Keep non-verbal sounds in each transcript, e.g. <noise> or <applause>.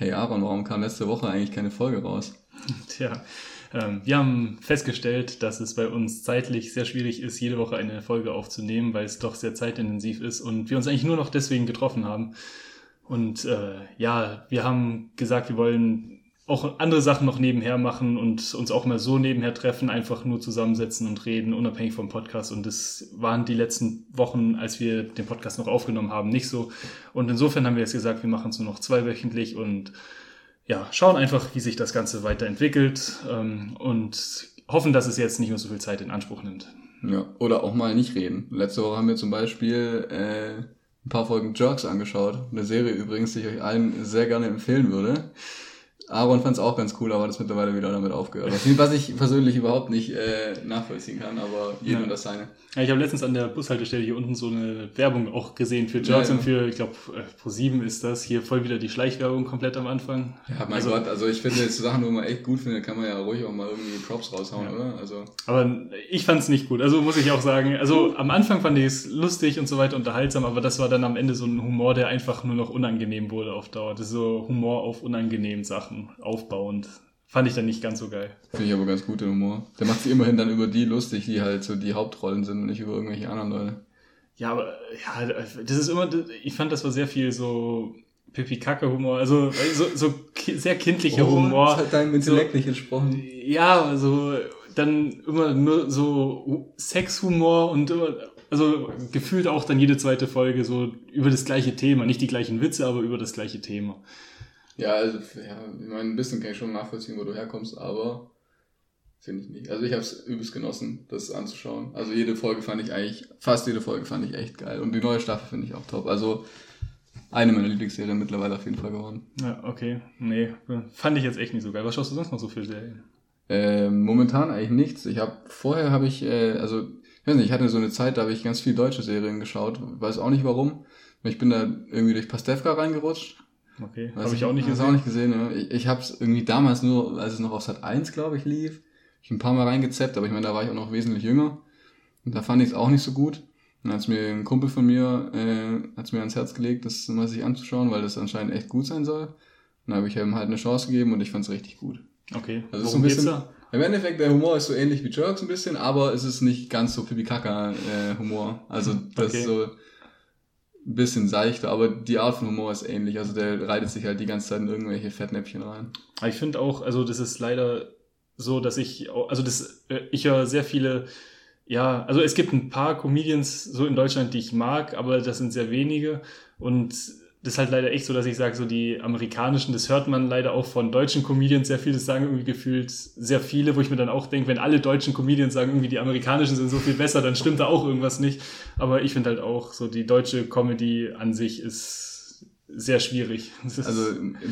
Hey Aaron, warum kam letzte Woche eigentlich keine Folge raus? Tja, ähm, wir haben festgestellt, dass es bei uns zeitlich sehr schwierig ist, jede Woche eine Folge aufzunehmen, weil es doch sehr zeitintensiv ist und wir uns eigentlich nur noch deswegen getroffen haben. Und äh, ja, wir haben gesagt, wir wollen auch andere Sachen noch nebenher machen und uns auch mal so nebenher treffen, einfach nur zusammensetzen und reden, unabhängig vom Podcast. Und das waren die letzten Wochen, als wir den Podcast noch aufgenommen haben, nicht so. Und insofern haben wir jetzt gesagt, wir machen es nur noch zweiwöchentlich und ja, schauen einfach, wie sich das Ganze weiterentwickelt ähm, und hoffen, dass es jetzt nicht mehr so viel Zeit in Anspruch nimmt. Ja, oder auch mal nicht reden. Letzte Woche haben wir zum Beispiel äh, ein paar Folgen Jerks angeschaut. Eine Serie übrigens, die ich euch allen sehr gerne empfehlen würde. Aaron fand es auch ganz cool, aber hat es mittlerweile wieder damit aufgehört. Was ich persönlich überhaupt nicht äh, nachvollziehen kann, aber jedem ja. das seine. Ja, ich habe letztens an der Bushaltestelle hier unten so eine Werbung auch gesehen für Jerks ja, und für, ich glaube, äh, Pro 7 ist das. Hier voll wieder die Schleichwerbung komplett am Anfang. Ja, mein also, Gott, also ich finde jetzt Sachen, wo man echt gut findet, kann man ja ruhig auch mal irgendwie Props raushauen, oder? Also. Aber ich fand es nicht gut, also muss ich auch sagen. Also am Anfang fand ich es lustig und so weiter, unterhaltsam, aber das war dann am Ende so ein Humor, der einfach nur noch unangenehm wurde auf Dauer. Das ist so Humor auf unangenehmen Sachen aufbauend. Fand ich dann nicht ganz so geil. Finde ich aber ganz gut, der Humor. Der macht sich immerhin dann über die lustig, die halt so die Hauptrollen sind und nicht über irgendwelche anderen Leute. Ja, aber ja, das ist immer, ich fand, das war sehr viel so Pipi-Kacke-Humor, also so, so sehr kindlicher oh, Humor. Das hat deinem Intellekt so, nicht entsprochen. Ja, also dann immer nur so Sexhumor und immer, also gefühlt auch dann jede zweite Folge so über das gleiche Thema. Nicht die gleichen Witze, aber über das gleiche Thema. Ja, also, ja, ich meine, ein bisschen kann ich schon nachvollziehen, wo du herkommst, aber finde ich nicht. Also ich habe es übelst genossen, das anzuschauen. Also jede Folge fand ich eigentlich, fast jede Folge fand ich echt geil. Und die neue Staffel finde ich auch top. Also eine meiner Lieblingsserien mittlerweile auf jeden Fall geworden. Ja, okay. Nee, fand ich jetzt echt nicht so geil. Was schaust du sonst noch so für Serien? Ähm, momentan eigentlich nichts. Ich habe vorher habe ich, äh, also ich weiß nicht, ich hatte so eine Zeit, da habe ich ganz viel deutsche Serien geschaut. Weiß auch nicht warum. Ich bin da irgendwie durch Pastewka reingerutscht Okay, habe ich auch nicht gesehen. Auch nicht gesehen ja. Ich, ich habe es irgendwie damals nur, als es noch auf Sat 1, glaube ich, lief, ich ein paar Mal reingezappt, aber ich meine, da war ich auch noch wesentlich jünger. Und da fand ich es auch nicht so gut. Und als mir ein Kumpel von mir, äh, hat mir ans Herz gelegt, das mal sich anzuschauen, weil das anscheinend echt gut sein soll. Und dann habe ich ihm halt eine Chance gegeben und ich fand es richtig gut. Okay. Also Worum so ein bisschen, da? Im Endeffekt, der Humor ist so ähnlich wie Jerks ein bisschen, aber es ist nicht ganz so Pipi Kaka äh, Humor. Also das okay. ist so bisschen seichter, aber die Art von Humor ist ähnlich. Also der reitet sich halt die ganze Zeit in irgendwelche Fettnäpfchen rein. Ich finde auch, also das ist leider so, dass ich, also das, äh, ich höre sehr viele, ja, also es gibt ein paar Comedians so in Deutschland, die ich mag, aber das sind sehr wenige und das ist halt leider echt so, dass ich sage, so die amerikanischen, das hört man leider auch von deutschen Comedians sehr viel, das sagen irgendwie gefühlt sehr viele, wo ich mir dann auch denke, wenn alle deutschen Comedians sagen, irgendwie die amerikanischen sind so viel besser, dann stimmt da auch irgendwas nicht. Aber ich finde halt auch, so die deutsche Comedy an sich ist sehr schwierig. <laughs> Also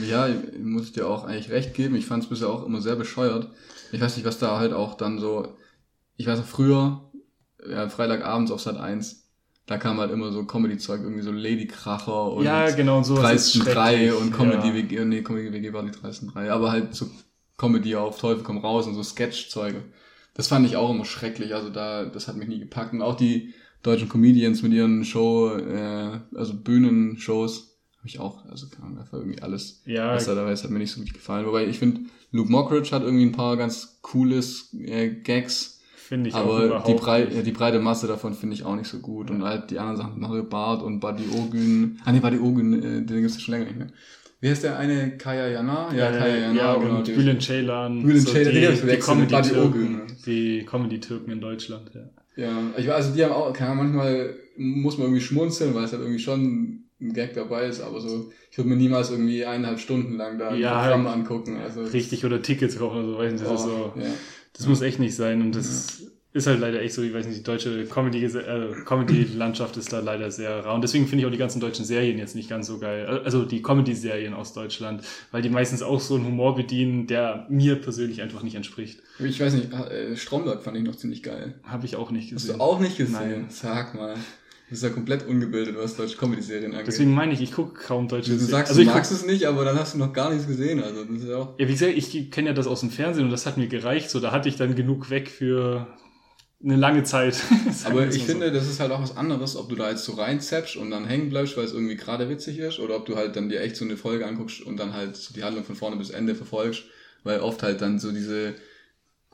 ja, muss ich dir auch eigentlich recht geben. Ich fand es bisher auch immer sehr bescheuert. Ich weiß nicht, was da halt auch dann so, ich weiß noch früher, ja, Freitagabends auf Sat 1, da kam halt immer so Comedy-Zeug, irgendwie so Ladykracher und ja, genau, so Dreisten 3 und Comedy WG, ja. nee, Comedy WG war die Dreisten 3, aber halt so Comedy auf Teufel komm raus und so Sketch-Zeuge. Das fand ich auch immer schrecklich, also da, das hat mich nie gepackt. Und auch die deutschen Comedians mit ihren Show, äh, also Bühnenshows, habe ich auch, also kam einfach irgendwie alles ja, besser dabei, es hat mir nicht so gut gefallen. Wobei ich finde, Luke Mockridge hat irgendwie ein paar ganz cooles äh, Gags, Finde ich aber auch die, Brei ja, die breite Masse davon finde ich auch nicht so gut. Ja. Und halt die anderen Sachen, Mario Barth und Buddy Ogün. Ah nee, Buddy Ogün, äh, den gibt's ja schon länger nicht mehr. Wie heißt der eine? Kaya Jana? Ja, ja Kaya Jana, ja, genau. Und Bülent Ceylan. Bülent so Ceylan, die, die, die Comedy-Türken die Comedy-Türken in Deutschland, ja. Ja, ich weiß, also die haben auch, kann man manchmal, muss man irgendwie schmunzeln, weil es halt irgendwie schon ein Gag dabei ist, aber so, ich würde mir niemals irgendwie eineinhalb Stunden lang da ja, ein Programm angucken. Also richtig, oder Tickets kaufen oder so, weiß nicht, das oh, ist so. Ja. Das muss echt nicht sein und das ja. ist halt leider echt so, ich weiß nicht, die deutsche Comedy, äh, Comedy-Landschaft ist da leider sehr rau. Und deswegen finde ich auch die ganzen deutschen Serien jetzt nicht ganz so geil. Also die Comedy-Serien aus Deutschland, weil die meistens auch so einen Humor bedienen, der mir persönlich einfach nicht entspricht. Ich weiß nicht, äh, Stromberg fand ich noch ziemlich geil. Habe ich auch nicht gesehen. Hast du auch nicht gesehen? Nein. Sag mal. Du bist ja komplett ungebildet, was deutsche Comedy-Serien angeht. Deswegen meine ich, ich gucke kaum deutsche Serien. Du sagst, also du magst es nicht, aber dann hast du noch gar nichts gesehen. Also das ist ja auch. Ja, wie gesagt, ich kenne ja das aus dem Fernsehen und das hat mir gereicht. So, da hatte ich dann genug weg für eine lange Zeit. <laughs> Aber ich finde, das ist halt auch was anderes, ob du da jetzt so reinzappst und dann hängen bleibst, weil es irgendwie gerade witzig ist, oder ob du halt dann dir echt so eine Folge anguckst und dann halt so die Handlung von vorne bis Ende verfolgst, weil oft halt dann so diese,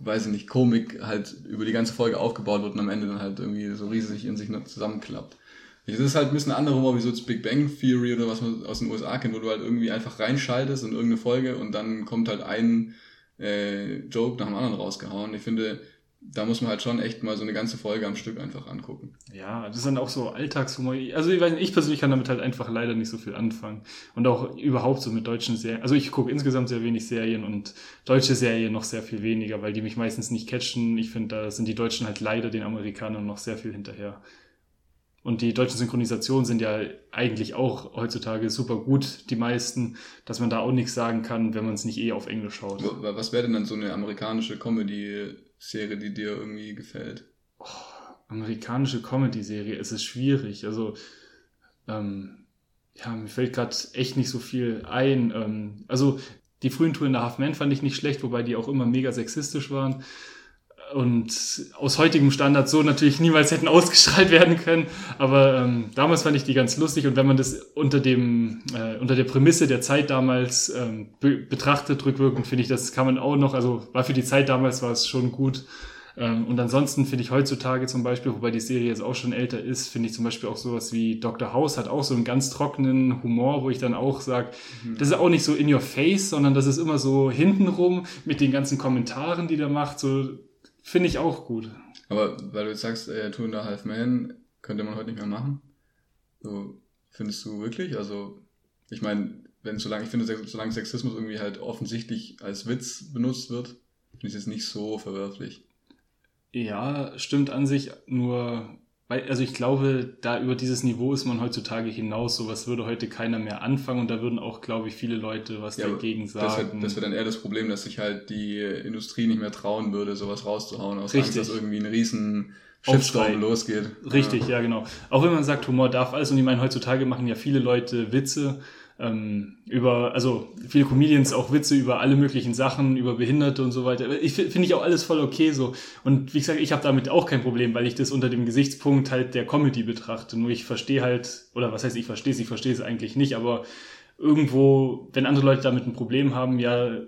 weiß ich nicht, Komik halt über die ganze Folge aufgebaut wird und am Ende dann halt irgendwie so riesig in sich zusammenklappt. Das ist halt ein bisschen andere Humor, wie so das Big Bang Theory oder was man aus den USA kennt, wo du halt irgendwie einfach reinschaltest in irgendeine Folge und dann kommt halt ein äh, Joke nach dem anderen rausgehauen. Ich finde, da muss man halt schon echt mal so eine ganze Folge am Stück einfach angucken. Ja, das ist dann auch so Alltagshumor. Also ich, weiß nicht, ich persönlich kann damit halt einfach leider nicht so viel anfangen. Und auch überhaupt so mit deutschen Serien. Also ich gucke insgesamt sehr wenig Serien und deutsche Serien noch sehr viel weniger, weil die mich meistens nicht catchen. Ich finde, da sind die Deutschen halt leider den Amerikanern noch sehr viel hinterher. Und die deutschen Synchronisationen sind ja eigentlich auch heutzutage super gut, die meisten, dass man da auch nichts sagen kann, wenn man es nicht eh auf Englisch schaut. Was wäre denn dann so eine amerikanische Comedy Serie, die dir irgendwie gefällt? Oh, amerikanische Comedy-Serie, es ist schwierig. Also, ähm, ja, mir fällt gerade echt nicht so viel ein. Ähm, also, die frühen Tour in der Half Man fand ich nicht schlecht, wobei die auch immer mega sexistisch waren und aus heutigem Standard so natürlich niemals hätten ausgestrahlt werden können. Aber ähm, damals fand ich die ganz lustig und wenn man das unter dem äh, unter der Prämisse der Zeit damals ähm, be betrachtet, rückwirkend, finde ich, das kann man auch noch. Also war für die Zeit damals war es schon gut. Ähm, und ansonsten finde ich heutzutage zum Beispiel, wobei die Serie jetzt auch schon älter ist, finde ich zum Beispiel auch sowas wie Dr. House hat auch so einen ganz trockenen Humor, wo ich dann auch sage, mhm. das ist auch nicht so in your face, sondern das ist immer so hintenrum mit den ganzen Kommentaren, die der macht, so Finde ich auch gut. Aber weil du jetzt sagst, äh, Two and a Half Man könnte man heute nicht mehr machen. So, findest du wirklich? Also, ich meine, wenn solange, ich finde, solange Sexismus irgendwie halt offensichtlich als Witz benutzt wird, finde ich es nicht so verwerflich. Ja, stimmt an sich, nur weil, also ich glaube, da über dieses Niveau ist man heutzutage hinaus. Sowas würde heute keiner mehr anfangen und da würden auch, glaube ich, viele Leute was ja, dagegen sagen. Das wäre das wär dann eher das Problem, dass sich halt die Industrie nicht mehr trauen würde, sowas rauszuhauen, aus Richtig. Angst, dass irgendwie ein riesen Shitstorm losgeht. Richtig, ja. ja, genau. Auch wenn man sagt, Humor darf alles und ich meine, heutzutage machen ja viele Leute Witze ähm, über, also viele Comedians auch Witze über alle möglichen Sachen, über Behinderte und so weiter. Ich finde ich auch alles voll okay so. Und wie gesagt, ich habe damit auch kein Problem, weil ich das unter dem Gesichtspunkt halt der Comedy betrachte. Nur ich verstehe halt, oder was heißt ich verstehe es, ich verstehe es eigentlich nicht, aber irgendwo, wenn andere Leute damit ein Problem haben, ja,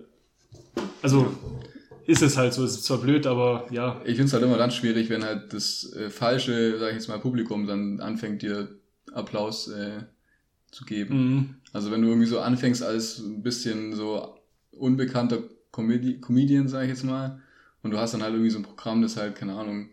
also ist es halt so, es ist zwar blöd, aber ja. Ich finde es halt immer ganz schwierig, wenn halt das äh, falsche, sag ich jetzt mal, Publikum dann anfängt, dir Applaus äh, zu geben. Mhm. Also wenn du irgendwie so anfängst als ein bisschen so unbekannter Comedi Comedian, sag ich jetzt mal, und du hast dann halt irgendwie so ein Programm, das halt, keine Ahnung,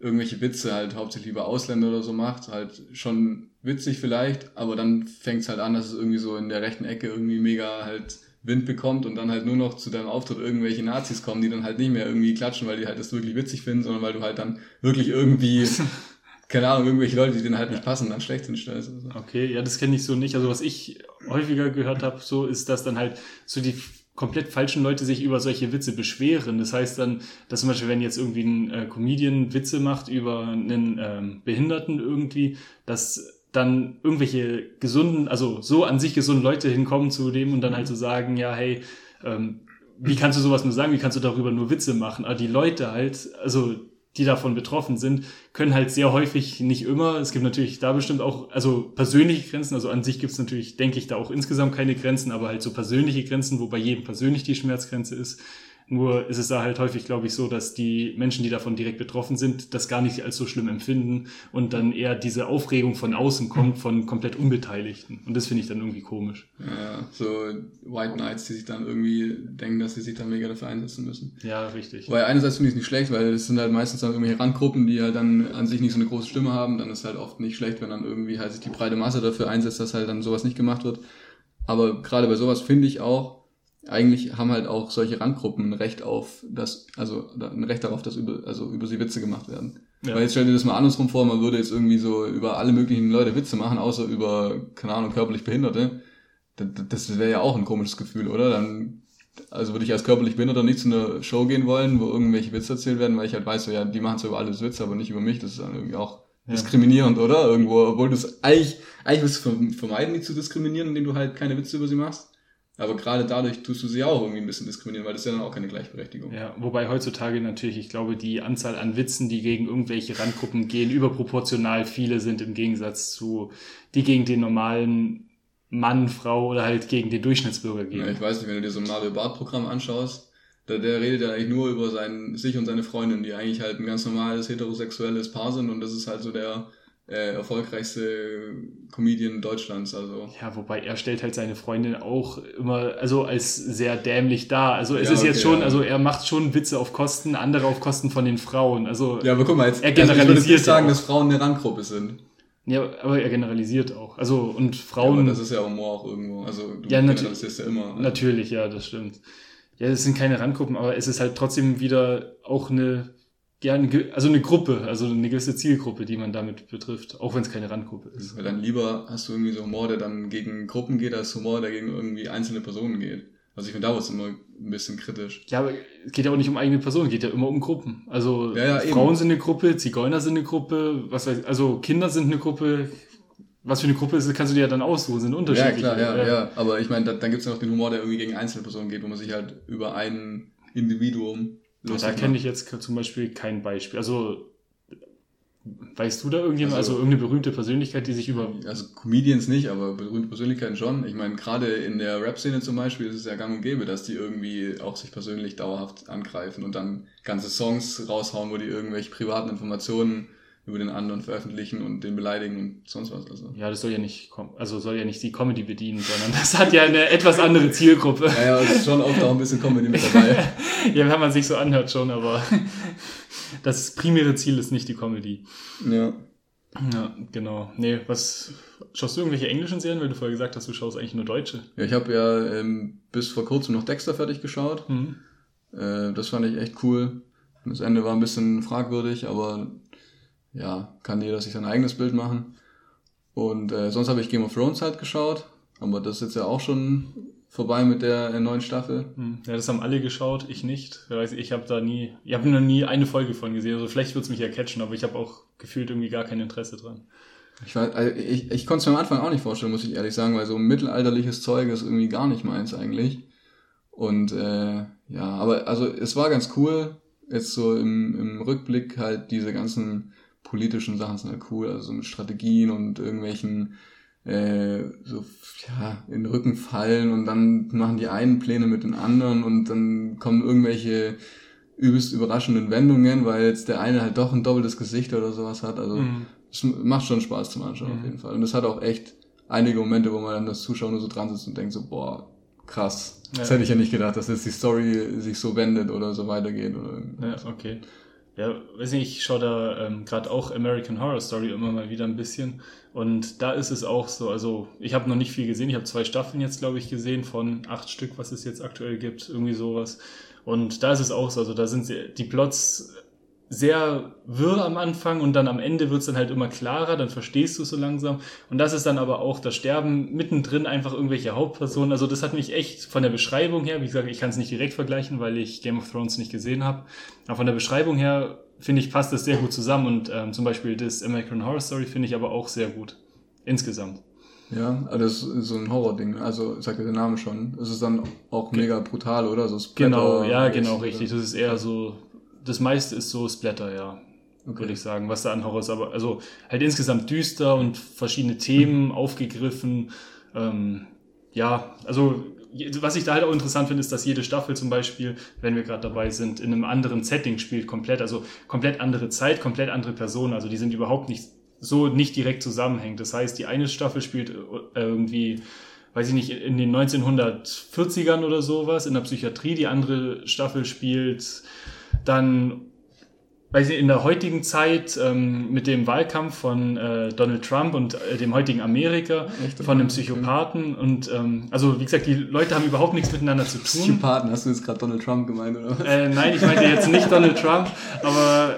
irgendwelche Witze halt hauptsächlich über Ausländer oder so macht, halt schon witzig vielleicht, aber dann fängt es halt an, dass es irgendwie so in der rechten Ecke irgendwie mega halt Wind bekommt und dann halt nur noch zu deinem Auftritt irgendwelche Nazis kommen, die dann halt nicht mehr irgendwie klatschen, weil die halt das wirklich witzig finden, sondern weil du halt dann wirklich irgendwie <laughs> keine Ahnung, irgendwelche Leute, die denen halt nicht passen, dann schlecht hinstellst. So. Okay, ja, das kenne ich so nicht. Also was ich häufiger gehört habe, so ist, dass dann halt so die komplett falschen Leute sich über solche Witze beschweren. Das heißt dann, dass zum Beispiel, wenn jetzt irgendwie ein äh, Comedian Witze macht über einen ähm, Behinderten irgendwie, dass dann irgendwelche gesunden, also so an sich gesunden Leute hinkommen zu dem und dann halt so sagen, ja, hey, ähm, wie kannst du sowas nur sagen? Wie kannst du darüber nur Witze machen? Aber die Leute halt, also die davon betroffen sind, können halt sehr häufig, nicht immer, es gibt natürlich da bestimmt auch, also persönliche Grenzen, also an sich gibt es natürlich, denke ich, da auch insgesamt keine Grenzen, aber halt so persönliche Grenzen, wo bei jedem persönlich die Schmerzgrenze ist, nur ist es da halt häufig, glaube ich, so, dass die Menschen, die davon direkt betroffen sind, das gar nicht als so schlimm empfinden und dann eher diese Aufregung von außen kommt, von komplett Unbeteiligten. Und das finde ich dann irgendwie komisch. Ja, so White Knights, die sich dann irgendwie denken, dass sie sich dann mega dafür einsetzen müssen. Ja, richtig. Weil einerseits finde ich es nicht schlecht, weil es sind halt meistens dann irgendwelche Randgruppen, die halt dann an sich nicht so eine große Stimme haben. Dann ist halt oft nicht schlecht, wenn dann irgendwie halt sich die breite Masse dafür einsetzt, dass halt dann sowas nicht gemacht wird. Aber gerade bei sowas finde ich auch, eigentlich haben halt auch solche Randgruppen ein Recht auf das, also ein Recht darauf, dass über, also über sie Witze gemacht werden. Ja. Weil jetzt stell dir das mal andersrum vor, man würde jetzt irgendwie so über alle möglichen Leute Witze machen, außer über, keine Ahnung, körperlich Behinderte. Das, das wäre ja auch ein komisches Gefühl, oder? Dann, also würde ich als körperlich Behinderter nicht zu einer Show gehen wollen, wo irgendwelche Witze erzählt werden, weil ich halt weiß, so, ja, die machen zwar über alles Witze, aber nicht über mich. Das ist dann irgendwie auch ja. diskriminierend, oder? Irgendwo, obwohl du es eigentlich, eigentlich willst du vermeiden, die zu diskriminieren, indem du halt keine Witze über sie machst. Aber gerade dadurch tust du sie auch irgendwie ein bisschen diskriminieren, weil das ist ja dann auch keine Gleichberechtigung. Ja, wobei heutzutage natürlich, ich glaube, die Anzahl an Witzen, die gegen irgendwelche Randgruppen gehen, überproportional viele sind im Gegensatz zu, die gegen den normalen Mann, Frau oder halt gegen den Durchschnittsbürger gehen. Ja, ich weiß nicht, wenn du dir so ein Mario Bart Programm anschaust, der, der redet ja eigentlich nur über sein, sich und seine Freundin, die eigentlich halt ein ganz normales heterosexuelles Paar sind und das ist halt so der, äh, erfolgreichste Comedian Deutschlands. Also. Ja, wobei er stellt halt seine Freundin auch immer also als sehr dämlich dar. Also es Ja, ist jetzt okay, schon, ja. also er macht schon Witze auf Kosten, andere auf Kosten von den Frauen. Also Ja, aber guck mal, jetzt, Er also ich würde jetzt generalisiert nicht sagen, ja auch. dass Frauen eine Randgruppe sind. ja, aber er generalisiert auch. Also und Ja, Frauen aber das ist ja Humor auch irgendwo. Also du Ja, generalisierst ja immer. natürlich, ja, das stimmt. Ja, es sind keine Randgruppen, aber es ist halt trotzdem wieder auch eine ja, eine, also eine Gruppe, also eine gewisse Zielgruppe, die man damit betrifft, auch wenn es keine Randgruppe ist. Weil dann lieber hast du irgendwie so Humor, der dann gegen Gruppen geht, als Humor, der gegen irgendwie einzelne Personen geht. Also ich finde, da wird es immer ein bisschen kritisch. Ja, aber es geht ja auch nicht um eigene Personen, es geht ja immer um Gruppen. Also Ja, ja, eben. Frauen sind eine Gruppe, Zigeuner sind eine Gruppe, was weiß also Kinder sind eine Gruppe. Was für eine Gruppe ist, kannst du dir ja dann aussuchen, sind Ja, unterschiedliche. klar, ja, ja. Aber ich meine, da, dann gibt es ja noch den Humor, der irgendwie gegen einzelne Personen geht, wo man sich halt über ein Individuum Ja, lustig da kenne ich jetzt zum Beispiel kein Beispiel. Also weißt du da irgendjemand, also, Also- irgendeine berühmte Persönlichkeit, die sich über Also Comedians nicht, aber berühmte Persönlichkeiten schon. Ich meine, gerade in der Rap-Szene zum Beispiel ist es ja gang und gäbe, dass die irgendwie auch sich persönlich dauerhaft angreifen und dann ganze Songs raushauen, wo die irgendwelche privaten Informationen über den anderen veröffentlichen und den beleidigen und sonst was. Also. ja, das soll ja nicht, also soll ja nicht die Comedy bedienen, sondern das hat ja eine etwas andere Zielgruppe. Ja, ja, es ist schon auch ein bisschen Comedy mit dabei. <laughs> Ja, wenn man sich so anhört schon, aber <laughs> das primäre Ziel ist nicht die Comedy. Ja. Ja, genau. Nee, was schaust du irgendwelche englischen Serien, weil du vorher gesagt hast, du schaust eigentlich nur deutsche? Ja, ich habe ja ähm, bis vor kurzem noch Dexter fertig geschaut. Mhm. Äh, das fand ich echt cool. Das Ende war ein bisschen fragwürdig, aber ja, kann jeder sich sein eigenes Bild machen. Und äh, sonst habe ich Game of Thrones halt geschaut, aber das ist jetzt ja auch schon vorbei mit der äh, neuen Staffel. Hm. Ja, das haben alle geschaut, ich nicht. Ich weiß, Ich habe da nie, ich habe noch nie eine Folge von gesehen. Also vielleicht wird's mich ja catchen, aber ich habe auch gefühlt irgendwie gar kein Interesse dran. Ich, weiß, also ich, ich konnte es mir am Anfang auch nicht vorstellen, muss ich ehrlich sagen, weil so mittelalterliches Zeug ist irgendwie gar nicht meins eigentlich. Und äh, ja, aber also es war ganz cool. Jetzt so im, im Rückblick halt diese ganzen politischen Sachen sind halt cool, also so mit Strategien und irgendwelchen äh, so ja in den Rücken fallen und dann machen die einen Pläne mit den anderen und dann kommen irgendwelche übelst überraschenden Wendungen, weil jetzt der eine halt doch ein doppeltes Gesicht oder sowas hat. Also Mhm. es macht schon Spaß zum Anschauen Mhm. auf jeden Fall. Und es hat auch echt einige Momente, wo man dann als Zuschauer nur so dran sitzt und denkt so, boah, krass. Das Ja. hätte ich ja nicht gedacht, dass jetzt die Story sich so wendet oder so weitergeht. Oder Ja, okay. Ja, weiß nicht, ich schaue da ähm, gerade auch American Horror Story immer mal wieder ein bisschen. Und da ist es auch so, also ich habe noch nicht viel gesehen. Ich habe zwei Staffeln jetzt, glaube ich, gesehen von acht Stück, was es jetzt aktuell gibt, irgendwie sowas. Und da ist es auch so, also da sind sie, die Plots sehr wirr am Anfang und dann am Ende wird's dann halt immer klarer, dann verstehst du so langsam. Und das ist dann aber auch das Sterben mittendrin einfach irgendwelche Hauptpersonen. Also das hat mich echt von der Beschreibung her, wie gesagt, ich kann es nicht direkt vergleichen, weil ich Game of Thrones nicht gesehen habe. Aber von der Beschreibung her finde ich, passt das sehr gut zusammen. Und ähm, zum Beispiel das American Horror Story finde ich aber auch sehr gut. Insgesamt. Ja, aber das ist so ein Horror-Ding. Also sagt ja der Name schon. Es ist dann auch mega brutal, oder? So Genau, ja, genau, richtig. Das ist eher so, das meiste ist so Splatter, ja. Okay. würde ich sagen, was da an Horror ist. Aber also halt insgesamt düster und verschiedene Themen aufgegriffen. Ähm, ja, also was ich da halt auch interessant finde, ist, dass jede Staffel zum Beispiel, wenn wir gerade dabei sind, in einem anderen Setting spielt, komplett, also komplett andere Zeit, komplett andere Personen. Also die sind überhaupt nicht so nicht direkt zusammenhängt. Das heißt, die eine Staffel spielt äh, irgendwie weiß ich nicht, in den 1940ern oder sowas in der Psychiatrie. Die andere Staffel spielt dann weiß ich, in der heutigen Zeit ähm, mit dem Wahlkampf von äh, Donald Trump und äh, dem heutigen Amerika, Echt? von einem Okay. Psychopathen und ähm, also wie gesagt, die Leute haben überhaupt nichts miteinander zu tun. Psychopathen, hast du jetzt gerade Donald Trump gemeint, oder? was? Äh, nein, ich meinte jetzt nicht Donald Trump, aber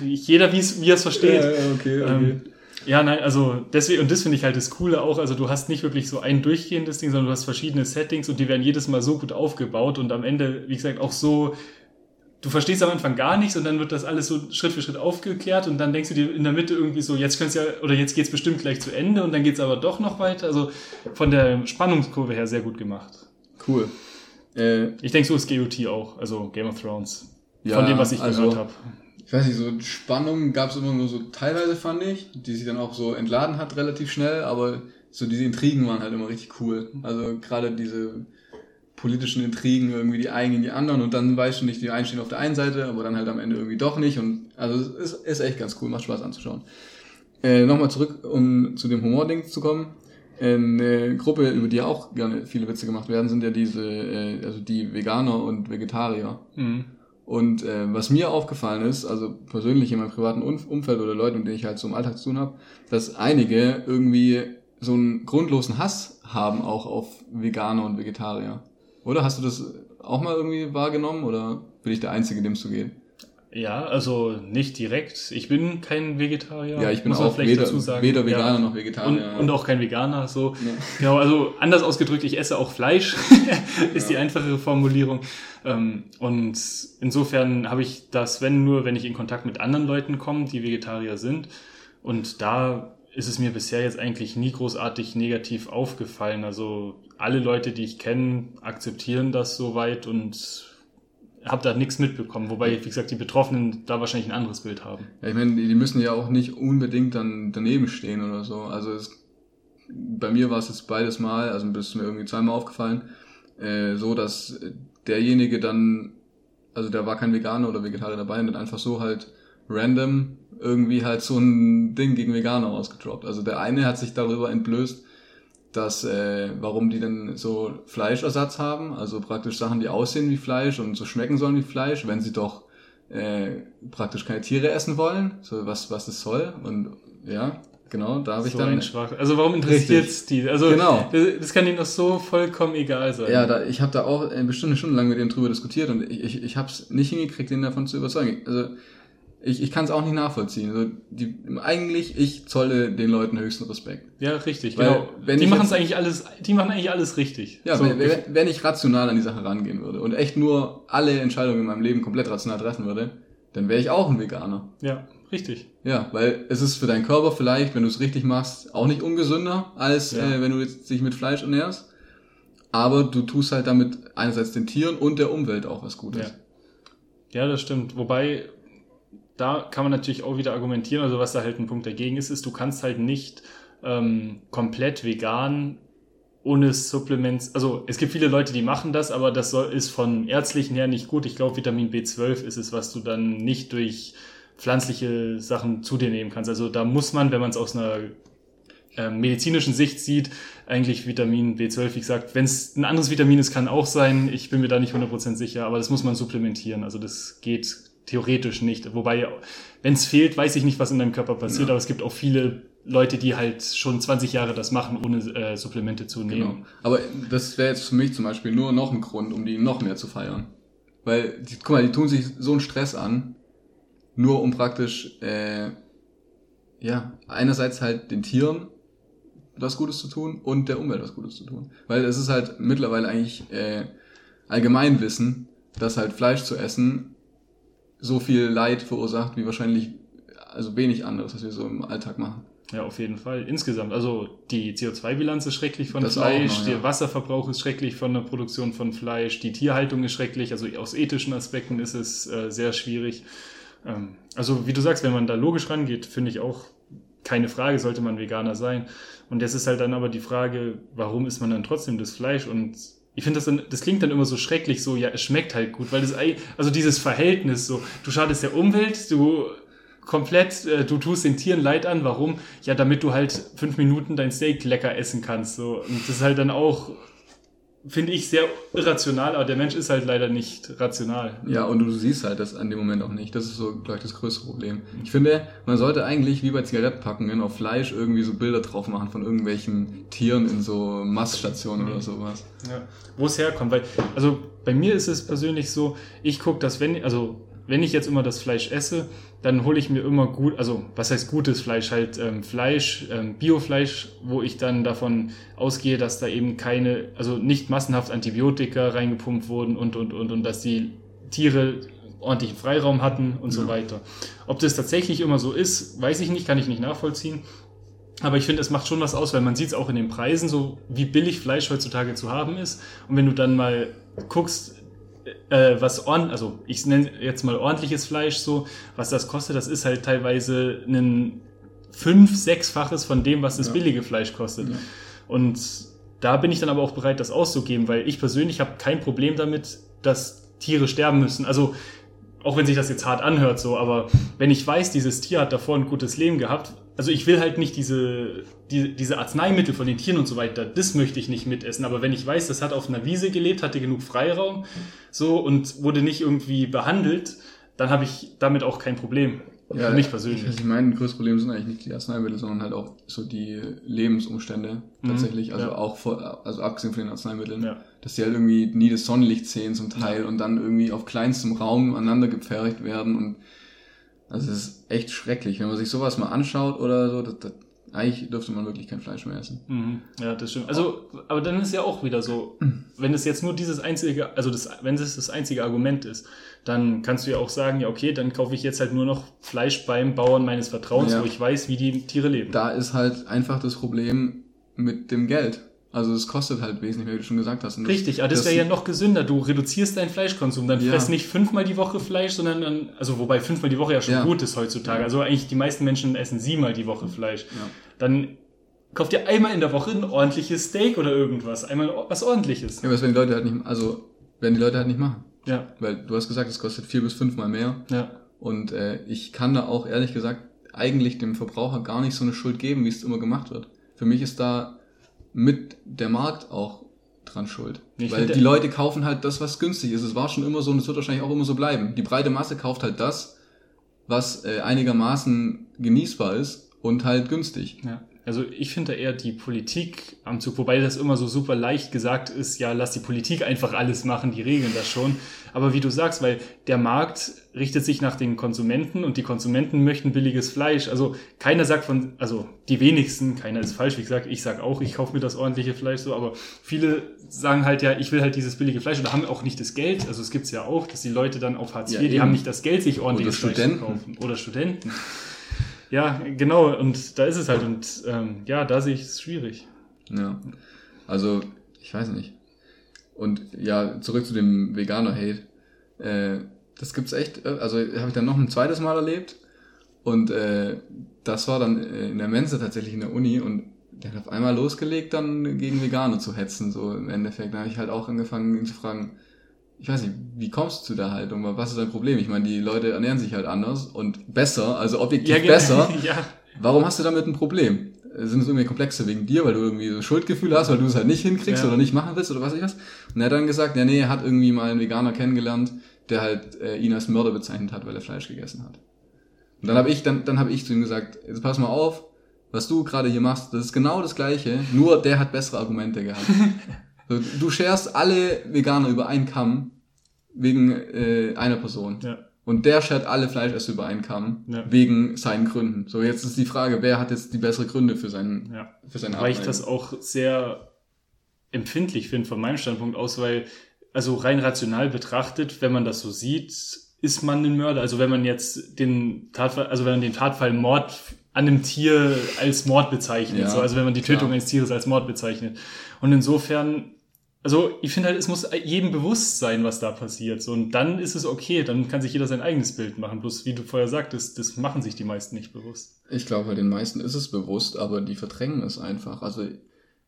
jeder, wie er es versteht. Ja, ja, okay, okay. Ähm, ja, nein, also deswegen, und das finde ich halt das Coole auch, also du hast nicht wirklich so ein durchgehendes Ding, sondern du hast verschiedene Settings und die werden jedes Mal so gut aufgebaut und am Ende, wie gesagt, auch so, du verstehst am Anfang gar nichts und dann wird das alles so Schritt für Schritt aufgeklärt und dann denkst du dir in der Mitte irgendwie so, jetzt könnte ja, oder jetzt geht's bestimmt gleich zu Ende und dann geht's aber doch noch weiter. Also von der Spannungskurve her sehr gut gemacht. Cool. Äh, ich denke, so ist GOT auch, also Game of Thrones. Ja, von dem, was ich also, gehört habe. Ich weiß nicht, so Spannung gab es immer nur so teilweise, fand ich, die sich dann auch so entladen hat relativ schnell, aber so diese Intrigen waren halt immer richtig cool. Also gerade diese politischen Intrigen, irgendwie die einen gegen die anderen und dann weißt du nicht, die einen stehen auf der einen Seite, aber dann halt am Ende irgendwie doch nicht und also es ist, ist echt ganz cool, macht Spaß anzuschauen. Äh, Nochmal zurück, um zu dem Humor-Ding zu kommen. Eine Gruppe, über die auch gerne viele Witze gemacht werden, sind ja diese, äh, also die Veganer und Vegetarier. Mhm. Und äh, was mir aufgefallen ist, also persönlich in meinem privaten Umfeld oder Leuten, mit denen ich halt so im Alltag zu tun habe, dass einige irgendwie so einen grundlosen Hass haben auch auf Veganer und Vegetarier. Oder hast du das auch mal irgendwie wahrgenommen oder bin ich der Einzige, dem es so geht? Ja, also nicht direkt. Ich bin kein Vegetarier. Ja, ich bin auch weder, weder Veganer ja. noch Vegetarier. Und, und, auch kein Veganer. So. Ja. Genau, also anders ausgedrückt, ich esse auch Fleisch, <laughs> ist die einfachere Formulierung. Ähm, und insofern habe ich das, wenn nur, wenn ich in Kontakt mit anderen Leuten komme, die Vegetarier sind. Und da ist es mir bisher jetzt eigentlich nie großartig negativ aufgefallen. Also alle Leute, die ich kenne, akzeptieren das soweit und habe da nichts mitbekommen. Wobei, wie gesagt, die Betroffenen da wahrscheinlich ein anderes Bild haben. Ja, ich meine, die müssen ja auch nicht unbedingt dann daneben stehen oder so. Also es, bei mir war es jetzt beides Mal, also ist mir irgendwie zweimal aufgefallen, äh, so dass derjenige dann, also der war kein Veganer oder Vegetarier dabei und dann einfach so halt random irgendwie halt so ein Ding gegen Veganer ausgedroppt. Also der eine hat sich darüber entblößt, dass äh, warum die denn so Fleischersatz haben, also praktisch Sachen, die aussehen wie Fleisch und so schmecken sollen wie Fleisch, wenn sie doch äh, praktisch keine Tiere essen wollen, so was was das soll und ja, genau, da habe so ich dann ein schwach. Also warum interessiert es die? Also genau. Das, das kann ihnen doch so vollkommen egal sein. Ja, da, ich habe da auch eine bestimmte Stunde lang mit denen drüber diskutiert und ich ich, ich habe es nicht hingekriegt, den davon zu überzeugen. Also ich, ich kann es auch nicht nachvollziehen. Also die, eigentlich, ich zolle den Leuten höchsten Respekt. Ja, richtig, Weil, genau. Wenn die machen es eigentlich alles, die machen eigentlich alles richtig. Ja, so, wenn, wenn, wenn ich rational an die Sache rangehen würde und echt nur alle Entscheidungen in meinem Leben komplett rational treffen würde, dann wäre ich auch ein Veganer. Ja, richtig. Ja, weil es ist für deinen Körper vielleicht, wenn du es richtig machst, auch nicht ungesünder, als ja. äh, wenn du jetzt dich mit Fleisch ernährst. Aber du tust halt damit einerseits den Tieren und der Umwelt auch was Gutes. Ja, ja das stimmt. Wobei da kann man natürlich auch wieder argumentieren, also was da halt ein Punkt dagegen ist, ist, du kannst halt nicht ähm, komplett vegan ohne Supplements, also es gibt viele Leute, die machen das, aber das soll, ist von ärztlichen her nicht gut. Ich glaube, Vitamin B12 ist es, was du dann nicht durch pflanzliche Sachen zu dir nehmen kannst. Also da muss man, wenn man es aus einer äh, medizinischen Sicht sieht, eigentlich Vitamin B12, wie gesagt, wenn es ein anderes Vitamin ist, kann auch sein. Ich bin mir da nicht 100% sicher, aber das muss man supplementieren. Also das geht theoretisch nicht. Wobei, wenn es fehlt, weiß ich nicht, was in deinem Körper passiert, ja. aber es gibt auch viele Leute, die halt schon 20 Jahre das machen, ohne äh, Supplemente zu nehmen. Genau. Aber das wäre jetzt für mich zum Beispiel nur noch ein Grund, um die noch mehr zu feiern. Weil, die, guck mal, die tun sich so einen Stress an, nur um praktisch, äh, ja, einerseits halt den Tieren was Gutes zu tun und der Umwelt was Gutes zu tun. Weil es ist halt mittlerweile eigentlich äh, Allgemeinwissen, dass halt Fleisch zu essen so viel Leid verursacht, wie wahrscheinlich also wenig anderes, was wir so im Alltag machen. Ja, auf jeden Fall. Insgesamt. Also die CO2-Bilanz ist schrecklich von das Fleisch, noch, ja. der Wasserverbrauch ist schrecklich von der Produktion von Fleisch, die Tierhaltung ist schrecklich, also aus ethischen Aspekten ist es äh, sehr schwierig. Ähm, also wie du sagst, wenn man da logisch rangeht, finde ich auch keine Frage, sollte man Veganer sein. Und jetzt ist halt dann aber die Frage, warum isst man dann trotzdem das Fleisch und ich finde das dann, das klingt dann immer so schrecklich, so, ja, es schmeckt halt gut, weil das, also dieses Verhältnis, so, du schadest der Umwelt, du komplett, äh, du tust den Tieren Leid an, warum? Ja, damit du halt fünf Minuten dein Steak lecker essen kannst, so. Und das ist halt dann auch, finde ich, sehr irrational, aber der Mensch ist halt leider nicht rational. Ja, und du siehst halt das an dem Moment auch nicht. Das ist so, glaube ich, das größte Problem. Ich finde, man sollte eigentlich, wie bei Zigarettenpackungen, auf Fleisch irgendwie so Bilder drauf machen von irgendwelchen Tieren in so Maststationen oder sowas. Ja, wo es herkommt, weil, also bei mir ist es persönlich so, ich gucke, dass wenn, also wenn ich jetzt immer das Fleisch esse, dann hole ich mir immer gut, also was heißt gutes Fleisch, halt ähm, Fleisch, ähm, Biofleisch, wo ich dann davon ausgehe, dass da eben keine, also nicht massenhaft Antibiotika reingepumpt wurden und und und und dass die Tiere ordentlichen Freiraum hatten und ja. so weiter. Ob das tatsächlich immer so ist, weiß ich nicht, kann ich nicht nachvollziehen. Aber ich finde, es macht schon was aus, weil man sieht es auch in den Preisen, so wie billig Fleisch heutzutage zu haben ist. Und wenn du dann mal guckst, äh, was ordentlich, also ich nenne jetzt mal ordentliches Fleisch so, was das kostet, das ist halt teilweise ein fünf, sechsfaches von dem, was das ja. billige Fleisch kostet. Ja. Und da bin ich dann aber auch bereit, das auszugeben, weil ich persönlich habe kein Problem damit, dass Tiere sterben müssen. Also auch wenn sich das jetzt hart anhört, so, aber wenn ich weiß, dieses Tier hat davor ein gutes Leben gehabt, also ich will halt nicht diese, die, diese Arzneimittel von den Tieren und so weiter, das möchte ich nicht mitessen. Aber wenn ich weiß, das hat auf einer Wiese gelebt, hatte genug Freiraum, so, und wurde nicht irgendwie behandelt, dann habe ich damit auch kein Problem. Ja, für mich persönlich. Also ich meine, größtes Problem sind eigentlich nicht die Arzneimittel, sondern halt auch so die Lebensumstände mhm. tatsächlich. Also ja. auch vor, also abgesehen von den Arzneimitteln. Ja. Dass die halt irgendwie nie das Sonnenlicht sehen zum Teil ja. und dann irgendwie auf kleinstem Raum aneinander gepfercht werden und also es ist echt schrecklich, wenn man sich sowas mal anschaut oder so. Das, das, eigentlich dürfte man wirklich kein Fleisch mehr essen. Mhm. Ja, das stimmt. Also, aber dann ist ja auch wieder so, wenn es jetzt nur dieses einzige, also das, wenn es das einzige Argument ist, dann kannst du ja auch sagen, ja, okay, dann kaufe ich jetzt halt nur noch Fleisch beim Bauern meines Vertrauens, ja. wo ich weiß, wie die Tiere leben. Da ist halt einfach das Problem mit dem Geld. Also es kostet halt wesentlich mehr, wie du schon gesagt hast. Und Richtig, aber das, das wäre ja noch gesünder. Du reduzierst deinen Fleischkonsum. Dann ja. fress nicht fünfmal die Woche Fleisch, sondern dann, also wobei fünfmal die Woche ja schon ja. gut ist heutzutage. Also eigentlich die meisten Menschen essen siebenmal die Woche Fleisch. Ja. Dann kauf dir einmal in der Woche ein ordentliches Steak oder irgendwas. Einmal was ordentliches. Ja, aber das werden die Leute halt nicht, also werden die Leute halt nicht machen. Ja. Weil du hast gesagt, es kostet vier bis fünfmal mehr. Ja. Und äh, ich kann da auch ehrlich gesagt eigentlich dem Verbraucher gar nicht so eine Schuld geben, wie es immer gemacht wird. Für mich ist da mit der Markt auch dran schuld. Ich Weil die Leute kaufen halt das, was günstig ist. Es war schon immer so und es wird wahrscheinlich auch immer so bleiben. Die breite Masse kauft halt das, was äh, einigermaßen genießbar ist und halt günstig. Ja. Also ich finde eher die Politik am Zug, wobei das immer so super leicht gesagt ist, ja, lass die Politik einfach alles machen, die regeln das schon. Aber wie du sagst, weil der Markt richtet sich nach den Konsumenten und die Konsumenten möchten billiges Fleisch. Also keiner sagt von, also die wenigsten, keiner ist falsch, wie gesagt, ich sag auch, ich kaufe mir das ordentliche Fleisch so, aber viele sagen halt ja, ich will halt dieses billige Fleisch oder haben auch nicht das Geld. Also es gibt's ja auch, dass die Leute dann auf Hartz IV, ja, die haben nicht das Geld, sich ordentliches Fleisch zu kaufen. Oder Studenten. Ja, genau, und da ist es halt. Und ähm, ja, da sehe ich es schwierig. Ja. Also, ich weiß nicht. Und ja, zurück zu dem Veganer-Hate. Äh, das gibt's echt, äh, also habe ich dann noch ein zweites Mal erlebt. Und äh, das war dann äh, in der Mensa tatsächlich in der Uni und der hat auf einmal losgelegt, dann gegen Veganer zu hetzen, so im Endeffekt. Da habe ich halt auch angefangen, ihn zu fragen, ich weiß nicht, wie kommst du zu der Haltung? Was ist dein Problem? Ich meine, die Leute ernähren sich halt anders und besser, also objektiv ja, besser. <laughs> ja. Warum hast du damit ein Problem? Sind es irgendwie Komplexe wegen dir, weil du irgendwie so Schuldgefühle hast, weil du es halt nicht hinkriegst ja. oder nicht machen willst oder was ich was? Und er hat dann gesagt, ja nee, er hat irgendwie mal einen Veganer kennengelernt, der halt äh, ihn als Mörder bezeichnet hat, weil er Fleisch gegessen hat. Und dann habe ich dann dann habe ich zu ihm gesagt, jetzt pass mal auf, was du gerade hier machst, das ist genau das gleiche, nur der hat bessere Argumente gehabt. <laughs> Du scherst alle Veganer über einen Kamm wegen äh, einer Person. Ja. Und der schert alle Fleischesser über einen Kamm ja. wegen seinen Gründen. So, jetzt ist die Frage, wer hat jetzt die bessere Gründe für seinen ja. für seine Weil ich das auch sehr empfindlich finde von meinem Standpunkt aus, weil also rein rational betrachtet, wenn man das so sieht, ist man ein Mörder. Also wenn man jetzt den Tatfall, also wenn man den Tatfall Mord an einem Tier als Mord bezeichnet, ja, so, also wenn man die Tötung klar. eines Tieres als Mord bezeichnet. Und insofern also ich finde halt, es muss jedem bewusst sein, was da passiert. So, und dann ist es okay, dann kann sich jeder sein eigenes Bild machen. Bloß wie du vorher sagtest, das machen sich die meisten nicht bewusst. Ich glaube, bei den meisten ist es bewusst, aber die verdrängen es einfach. Also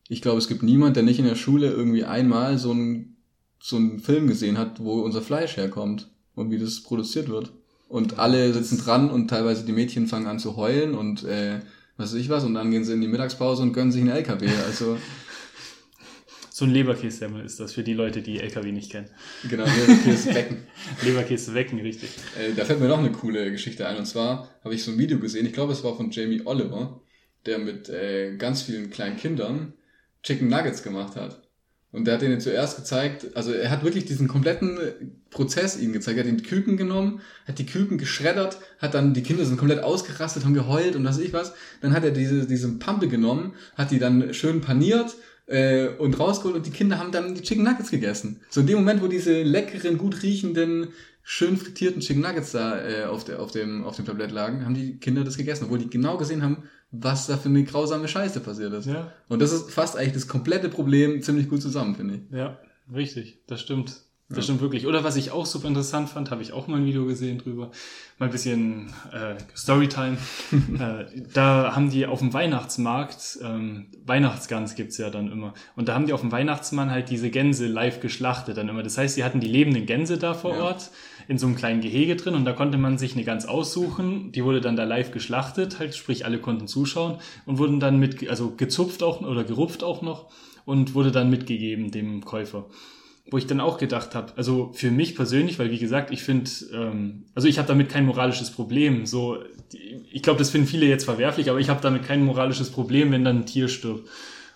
ich glaube, es gibt niemand, der nicht in der Schule irgendwie einmal so einen so einen Film gesehen hat, wo unser Fleisch herkommt und wie das produziert wird. Und alle sitzen dran und teilweise die Mädchen fangen an zu heulen und äh, was weiß ich was und dann gehen sie in die Mittagspause und gönnen sich einen LKW. Also <laughs> So ein Leberkässemmel ist das für die Leute, die LKW nicht kennen. Genau, Leberkäse wecken. <laughs> Leberkäse wecken, richtig. Äh, da fällt mir noch eine coole Geschichte ein. Und zwar habe ich so ein Video gesehen, ich glaube, es war von Jamie Oliver, der mit äh, ganz vielen kleinen Kindern Chicken Nuggets gemacht hat. Und der hat denen zuerst gezeigt, also er hat wirklich diesen kompletten Prozess ihnen gezeigt. Er hat den Küken genommen, hat die Küken geschreddert, hat dann, die Kinder sind komplett ausgerastet, haben geheult und was weiß ich was. Dann hat er diese, diese Pampe genommen, hat die dann schön paniert äh, und rausgeholt und die Kinder haben dann die Chicken Nuggets gegessen. So in dem Moment, wo diese leckeren, gut riechenden schön frittierten Chicken Nuggets da äh, auf, der, auf, dem, auf dem Tablett lagen, haben die Kinder das gegessen, obwohl die genau gesehen haben, was da für eine grausame Scheiße passiert ist. Ja. Und das ist fast eigentlich das komplette Problem ziemlich gut zusammen, finde ich. Ja, richtig, das stimmt. Das Ja. stimmt wirklich. Oder was ich auch super interessant fand, habe ich auch mal ein Video gesehen drüber. Mal ein bisschen äh, Storytime. <laughs> äh, da haben die auf dem Weihnachtsmarkt, ähm, Weihnachtsgans gibt's ja dann immer. Und da haben die auf dem Weihnachtsmann halt diese Gänse live geschlachtet dann immer. Das heißt, die hatten die lebenden Gänse da vor Ja. Ort in so einem kleinen Gehege drin und da konnte man sich eine Gans aussuchen. Die wurde dann da live geschlachtet, halt, sprich alle konnten zuschauen und wurden dann mit, also gezupft auch oder gerupft auch noch und wurde dann mitgegeben dem Käufer wo ich dann auch gedacht habe, also für mich persönlich, weil wie gesagt, ich finde, ähm, also ich habe damit kein moralisches Problem. So, ich glaube, das finden viele jetzt verwerflich, aber ich habe damit kein moralisches Problem, wenn dann ein Tier stirbt.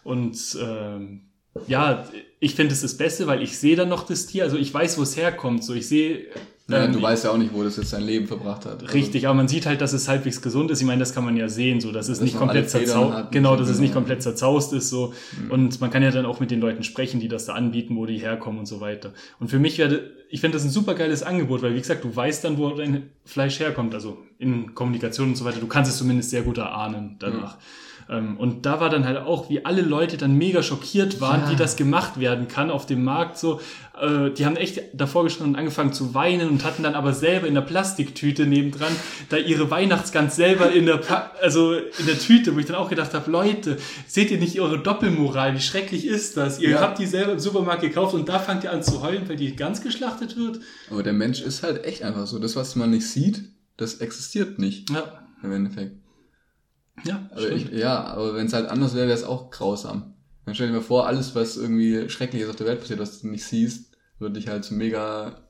Und ähm, ja, ich finde es das Beste, weil ich sehe dann noch das Tier, also ich weiß, wo es herkommt. So, ich sehe. Ja, ähm, du weißt ja auch nicht, wo das jetzt sein Leben verbracht hat. Also, Richtig, aber man sieht halt, dass es halbwegs gesund ist. Ich meine, das kann man ja sehen, so dass es Dass nicht komplett zerzaust, genau, dass es nicht komplett zerzaust ist, so. Und man kann ja dann auch mit den Leuten sprechen, die das da anbieten, wo die herkommen und so weiter. Und für mich wäre, ich finde das ein super geiles Angebot, weil wie gesagt, du weißt dann, wo dein Fleisch herkommt, also in Kommunikation und so weiter. Du kannst es zumindest sehr gut erahnen danach. Ähm, Und da war dann halt auch, wie alle Leute dann mega schockiert waren, Ja. wie das gemacht werden kann auf dem Markt. So, äh, die haben echt davor gestanden und angefangen zu weinen und hatten dann aber selber in der Plastiktüte nebendran da ihre Weihnachtsgans selber in der, pa also in der Tüte, wo ich dann auch gedacht habe, Leute, seht ihr nicht eure Doppelmoral? Wie schrecklich ist das? Ihr Ja. habt die selber im Supermarkt gekauft und da fangt ihr an zu heulen, weil die Gans geschlachtet wird. Aber der Mensch ist halt echt einfach so. Das, was man nicht sieht, das existiert nicht Ja, im Endeffekt. Ja, Aber ich, ja, aber wenn es halt anders wäre, wäre es auch grausam. Dann stell dir mal vor, alles, was irgendwie Schreckliches auf der Welt passiert, was du nicht siehst, würde dich halt so mega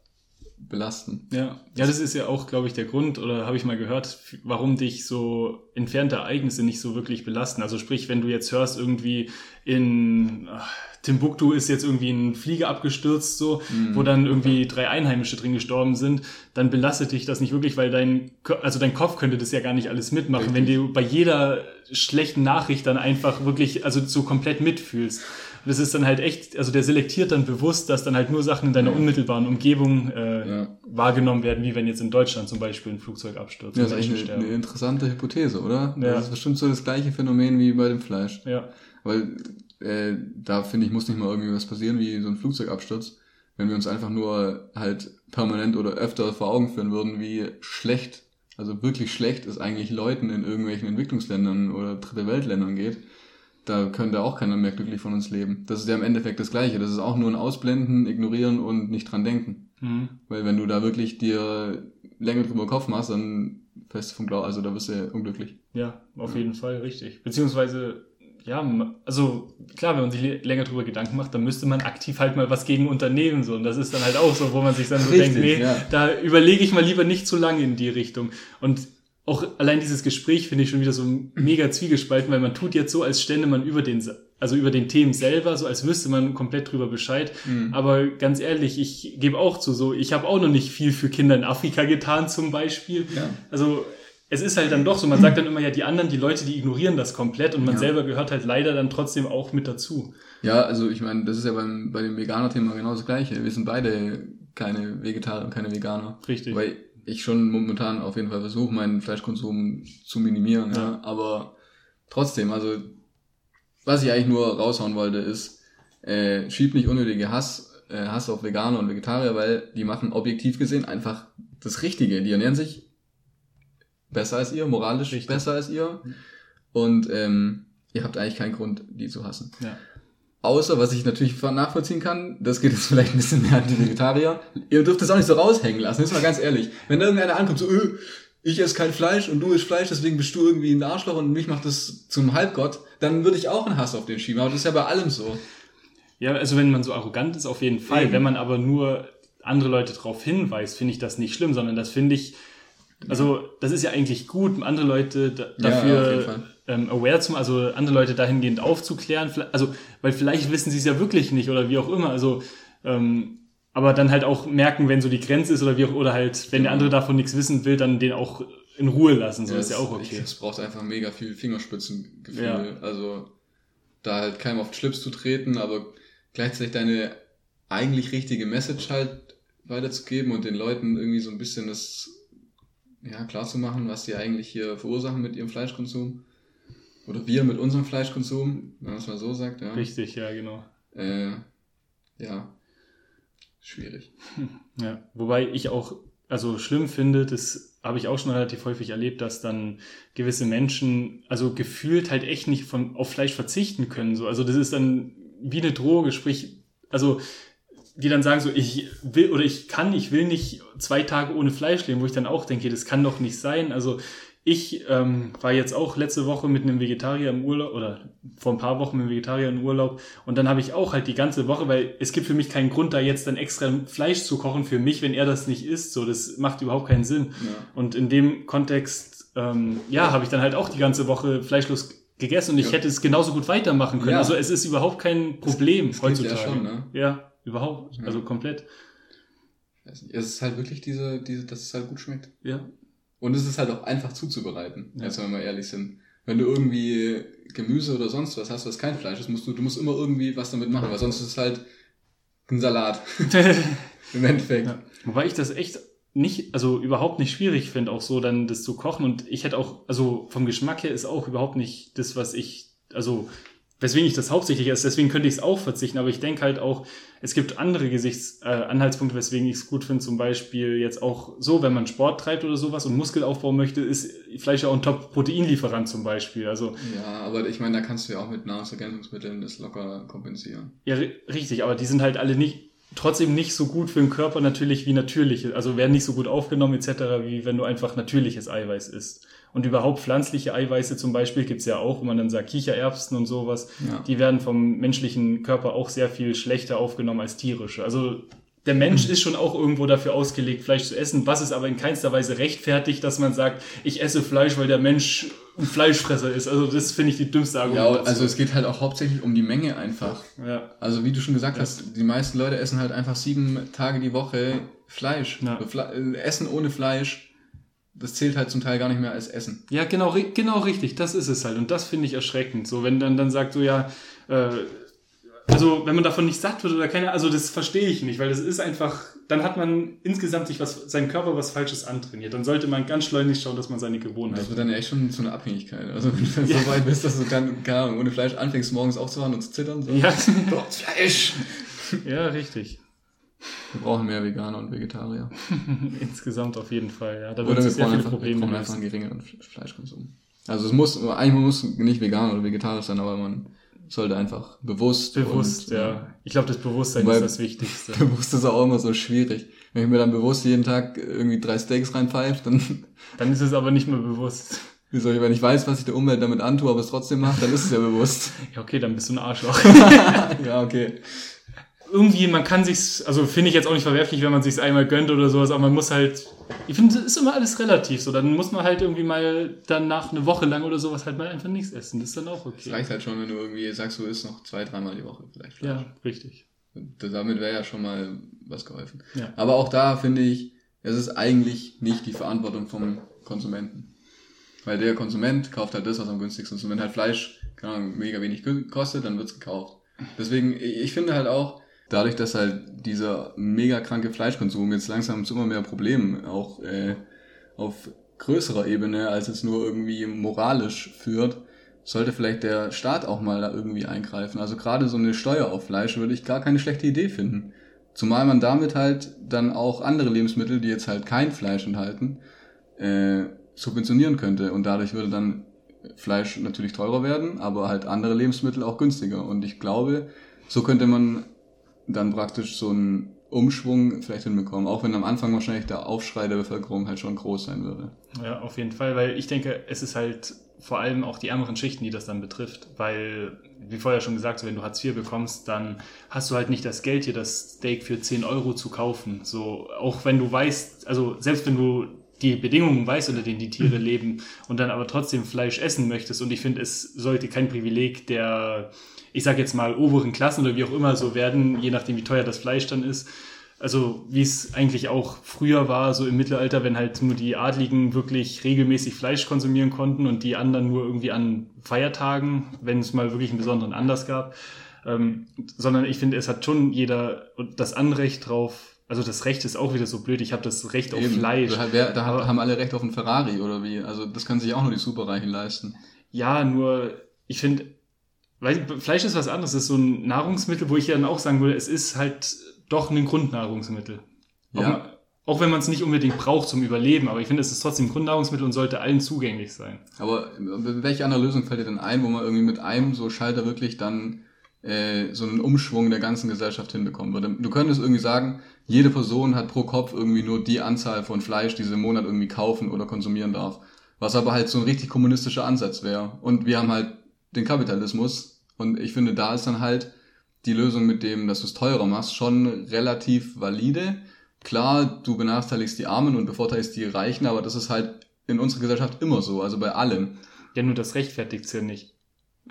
belasten. Ja, ja, das ist ja auch, glaube ich, der Grund, oder habe ich mal gehört, warum dich so entfernte Ereignisse nicht so wirklich belasten. Also sprich, wenn du jetzt hörst, irgendwie in ach, Timbuktu ist jetzt irgendwie ein Flieger abgestürzt, so, wo dann irgendwie drei Einheimische drin gestorben sind, dann belastet dich das nicht wirklich, weil dein, also dein Kopf könnte das ja gar nicht alles mitmachen, wenn du bei jeder schlechten Nachricht dann einfach wirklich, also so komplett mitfühlst. Und das ist dann halt echt, also der selektiert dann bewusst, dass dann halt nur Sachen in deiner unmittelbaren Umgebung äh, Ja. wahrgenommen werden, wie wenn jetzt in Deutschland zum Beispiel ein Flugzeug abstürzt. Ja, das ist eigentlich eine, eine interessante Hypothese, oder? Ja. Das ist bestimmt so das gleiche Phänomen wie bei dem Fleisch. Ja, Weil äh, da finde ich, muss nicht mal irgendwie was passieren wie so ein Flugzeugabsturz. Wenn wir uns einfach nur halt permanent oder öfter vor Augen führen würden, wie schlecht, also wirklich schlecht es eigentlich Leuten in irgendwelchen Entwicklungsländern oder Dritte Weltländern geht, da könnte auch keiner mehr glücklich von uns leben. Das ist ja im Endeffekt das Gleiche. Das ist auch nur ein Ausblenden, Ignorieren und nicht dran denken. mhm. Weil wenn du da wirklich dir länger drüber Kopf machst, dann du vom Glauben, also da bist du ja unglücklich. ja auf jeden Fall richtig. Beziehungsweise, ja, also klar, wenn man sich länger drüber Gedanken macht, dann müsste man aktiv halt mal was gegen unternehmen. So. Und das ist dann halt auch so, wo man sich dann so Richtig, denkt, nee, ja. da überlege ich mal lieber nicht zu lange in die Richtung. Und auch allein dieses Gespräch finde ich schon wieder so mega zwiegespalten, weil man tut jetzt so, als stände man über den, also über den Themen selber, so als wüsste man komplett drüber Bescheid. Mhm. Aber ganz ehrlich, ich gebe auch zu, so, ich habe auch noch nicht viel für Kinder in Afrika getan, zum Beispiel. Ja. Also, es ist halt dann doch so, man sagt dann immer ja, die anderen, die Leute, die ignorieren das komplett und man Ja. selber gehört halt leider dann trotzdem auch mit dazu. Ja, also ich meine, das ist ja beim, bei dem Veganer-Thema genau das Gleiche. Wir sind beide keine Vegetarier und keine Veganer. Richtig. Weil ich schon momentan auf jeden Fall versuche, meinen Fleischkonsum zu minimieren. Ja. Ja. Aber trotzdem, also was ich eigentlich nur raushauen wollte, ist, äh, schieb nicht unnötige Hass, äh, Hass auf Veganer und Vegetarier, weil die machen objektiv gesehen einfach das Richtige. Die ernähren sich besser als ihr, moralisch Richtig. besser als ihr. Und ähm, ihr habt eigentlich keinen Grund, die zu hassen. Ja. Außer, was ich natürlich nachvollziehen kann, das geht jetzt <laughs> vielleicht ein bisschen mehr an die Vegetarier. Ihr dürft das auch nicht so raushängen lassen, ist mal ganz ehrlich. Wenn irgendeiner ankommt, so, öh, ich esse kein Fleisch und du isst Fleisch, deswegen bist du irgendwie ein Arschloch und mich macht das zum Halbgott, dann würde ich auch einen Hass auf den schieben. Aber das ist ja bei allem so. Ja, also wenn man so arrogant ist, auf jeden Fall. Eben. Wenn man aber nur andere Leute darauf hinweist, finde ich das nicht schlimm, sondern das finde ich, also das ist ja eigentlich gut, andere Leute da, Ja, ähm, aware zu also andere Leute dahingehend aufzuklären. Also, weil vielleicht wissen sie es ja wirklich nicht oder wie auch immer. Also, ähm, aber dann halt auch merken, wenn so die Grenze ist oder wie auch, oder halt, wenn der andere davon nichts wissen will, dann den auch in Ruhe lassen. So ist ja auch okay. es braucht einfach mega viel Fingerspitzengefühl. Ja. Also da halt keinem auf den Schlips zu treten, aber gleichzeitig deine eigentlich richtige Message halt weiterzugeben und den Leuten irgendwie so ein bisschen das ja, klar zu machen, was sie eigentlich hier verursachen mit ihrem Fleischkonsum. Oder wir mit unserem Fleischkonsum, wenn man es mal so sagt. Ja. Richtig, ja, genau. Äh, ja, schwierig. <laughs> Ja, wobei ich auch, also schlimm finde, das habe ich auch schon relativ häufig erlebt, dass dann gewisse Menschen, also gefühlt halt echt nicht von, auf Fleisch verzichten können. So. Also das ist dann wie eine Droge, sprich, also die dann sagen so, ich will oder ich kann, ich will nicht zwei Tage ohne Fleisch leben, wo ich dann auch denke, das kann doch nicht sein. Also ich ähm, war jetzt auch letzte Woche mit einem Vegetarier im Urlaub oder vor ein paar Wochen mit einem Vegetarier im Urlaub und dann habe ich auch halt die ganze Woche, weil es gibt für mich keinen Grund, da jetzt dann extra Fleisch zu kochen für mich, wenn er das nicht isst. So, das macht überhaupt keinen Sinn. Ja. Und in dem Kontext, ähm, ja, habe ich dann halt auch die ganze Woche fleischlos gegessen und ich ja. hätte es genauso gut weitermachen können. Ja. Also es ist überhaupt kein Problem das heutzutage. Ja, schon, ne? ja, überhaupt. Also komplett. Es ist halt wirklich diese, diese, dass es halt gut schmeckt. Ja. Und es ist halt auch einfach zuzubereiten, ja. wenn wir mal ehrlich sind. Wenn du irgendwie Gemüse oder sonst was hast, was kein Fleisch ist, musst du, du musst immer irgendwie was damit machen, weil sonst ist es halt ein Salat. <laughs> Im Endeffekt. Ja. Wobei ich das echt nicht, also überhaupt nicht schwierig finde, auch so dann das zu kochen. Und ich hätte auch, also vom Geschmack her ist auch überhaupt nicht das, was ich, also weswegen ich das hauptsächlich esse, deswegen könnte ich es auch verzichten, aber ich denke halt auch, es gibt andere Gesichtsanhaltspunkte, äh, weswegen ich es gut finde, zum Beispiel jetzt auch so, wenn man Sport treibt oder sowas und Muskelaufbau möchte, ist Fleisch ja auch ein Top-Proteinlieferant zum Beispiel. Also, ja, aber ich meine, da kannst du ja auch mit Nahrungsergänzungsmitteln das locker kompensieren. Ja, richtig, aber die sind halt alle nicht, trotzdem nicht so gut für den Körper natürlich wie natürliche, also werden nicht so gut aufgenommen etc., wie wenn du einfach natürliches Eiweiß isst. Und überhaupt pflanzliche Eiweiße zum Beispiel gibt's ja auch, wo man dann sagt Kichererbsen und sowas. Ja. Die werden vom menschlichen Körper auch sehr viel schlechter aufgenommen als tierische. Also der Mensch mhm. ist schon auch irgendwo dafür ausgelegt, Fleisch zu essen, was es aber in keinster Weise rechtfertigt, dass man sagt, ich esse Fleisch, weil der Mensch ein Fleischfresser ist. Also das finde ich die dümmste Argumentation. Ja, also es geht halt auch hauptsächlich um die Menge einfach. Ja. Also wie du schon gesagt ja. hast, die meisten Leute essen halt einfach sieben Tage die Woche Fleisch. Ja. Äh, essen ohne Fleisch das zählt halt zum Teil gar nicht mehr als Essen. Ja, genau, genau richtig, das ist es halt. Und das finde ich erschreckend. So, wenn dann, dann sagt so, ja, äh, also wenn man davon nicht satt wird oder keine, also das verstehe ich nicht, weil das ist einfach, dann hat man insgesamt sich was, seinen Körper was Falsches antrainiert. Dann sollte man ganz schleunigst schauen, dass man seine Gewohnheiten. Das wird dann echt schon zu einer Abhängigkeit. Also wenn du ja. so weit bist, dass du dann, keine Ahnung, ohne Fleisch anfängst, morgens aufzuwachen und zu zittern. So. Ja. <laughs> Doch, Fleisch! Ja, richtig. Wir brauchen mehr Veganer und Vegetarier. <laughs> Insgesamt auf jeden Fall, ja. Da wird es sehr viele einfach, Probleme. Wir brauchen einfach einen geringeren Fleischkonsum. Also es muss, eigentlich muss nicht vegan oder vegetarisch sein, aber man sollte einfach bewusst. Bewusst, und, ja. Ich glaube, das Bewusstsein ist das Wichtigste. <laughs> Bewusst ist auch immer so schwierig. Wenn ich mir dann bewusst jeden Tag irgendwie drei Steaks reinpfeife, dann. <laughs> Dann ist es aber nicht mehr bewusst. Wieso? Wenn ich weiß, was ich der Umwelt damit antue, aber es trotzdem mache, dann ist es ja bewusst. ja, okay, dann bist du ein Arschloch. ja, okay irgendwie, man kann sich's, also finde ich jetzt auch nicht verwerflich, wenn man sich's einmal gönnt oder sowas, aber man muss halt, ich finde, es ist immer alles relativ so. Dann muss man halt irgendwie mal dann nach eine Woche lang oder sowas halt mal einfach nichts essen. Das ist dann auch okay. Das reicht halt schon, wenn du irgendwie sagst, du isst noch zwei, dreimal die Woche vielleicht. Fleisch. Ja, richtig. Damit wäre ja schon mal was geholfen. Ja. Aber auch da finde ich, es ist eigentlich nicht die Verantwortung vom Konsumenten. Weil der Konsument kauft halt das, was am günstigsten ist. Und wenn halt Fleisch, keine Ahnung, mega wenig kostet, dann wird's gekauft. Deswegen, ich finde halt auch, dadurch, dass halt dieser mega kranke Fleischkonsum jetzt langsam zu immer mehr Problemen auch äh, auf größerer Ebene als es nur irgendwie moralisch führt, sollte vielleicht der Staat auch mal da irgendwie eingreifen. Also gerade so eine Steuer auf Fleisch würde ich gar keine schlechte Idee finden. Zumal man damit halt dann auch andere Lebensmittel, die jetzt halt kein Fleisch enthalten, äh, subventionieren könnte. Und dadurch würde dann Fleisch natürlich teurer werden, aber halt andere Lebensmittel auch günstiger. Und ich glaube, so könnte man dann praktisch so einen Umschwung vielleicht hinbekommen, auch wenn am Anfang wahrscheinlich der Aufschrei der Bevölkerung halt schon groß sein würde. Ja, auf jeden Fall, weil ich denke, es ist halt vor allem auch die ärmeren Schichten, die das dann betrifft, weil, wie vorher schon gesagt, wenn du Hartz IV bekommst, dann hast du halt nicht das Geld, hier das Steak für 10 Euro zu kaufen. So, auch wenn du weißt, also selbst wenn du die Bedingungen weißt, unter denen die Tiere mhm. leben und dann aber trotzdem Fleisch essen möchtest. Und ich finde, es sollte kein Privileg der ich sage jetzt mal, oberen Klassen oder wie auch immer so werden, je nachdem, wie teuer das Fleisch dann ist. Also wie es eigentlich auch früher war, so im Mittelalter, wenn halt nur die Adligen wirklich regelmäßig Fleisch konsumieren konnten und die anderen nur irgendwie an Feiertagen, wenn es mal wirklich einen besonderen Anlass gab. Ähm, sondern ich finde, es hat schon jeder das Anrecht drauf, also das Recht ist auch wieder so blöd, ich habe das Recht auf Eben. Fleisch. Da, wer, da aber, haben alle Recht auf ein Ferrari oder wie? Also das können sich auch nur die Superreichen leisten. Ja, nur ich finde, Fleisch ist was anderes, es ist so ein Nahrungsmittel, wo ich ja dann auch sagen würde, es ist halt doch ein Grundnahrungsmittel. Ja. Auch, auch wenn man es nicht unbedingt braucht zum Überleben, aber ich finde, es ist trotzdem Grundnahrungsmittel und sollte allen zugänglich sein. Aber welche andere Lösung fällt dir denn ein, wo man irgendwie mit einem so Schalter wirklich dann äh, so einen Umschwung der ganzen Gesellschaft hinbekommen würde. Du könntest irgendwie sagen, jede Person hat pro Kopf irgendwie nur die Anzahl von Fleisch, die sie im Monat irgendwie kaufen oder konsumieren darf. Was aber halt so ein richtig kommunistischer Ansatz wäre. Und wir haben halt den Kapitalismus. Und ich finde, da ist dann halt die Lösung mit dem, dass du es teurer machst, schon relativ valide. Klar, du benachteiligst die Armen und bevorteilst die Reichen, aber das ist halt in unserer Gesellschaft immer so, also bei allem. Ja, nur das rechtfertigt's ja nicht.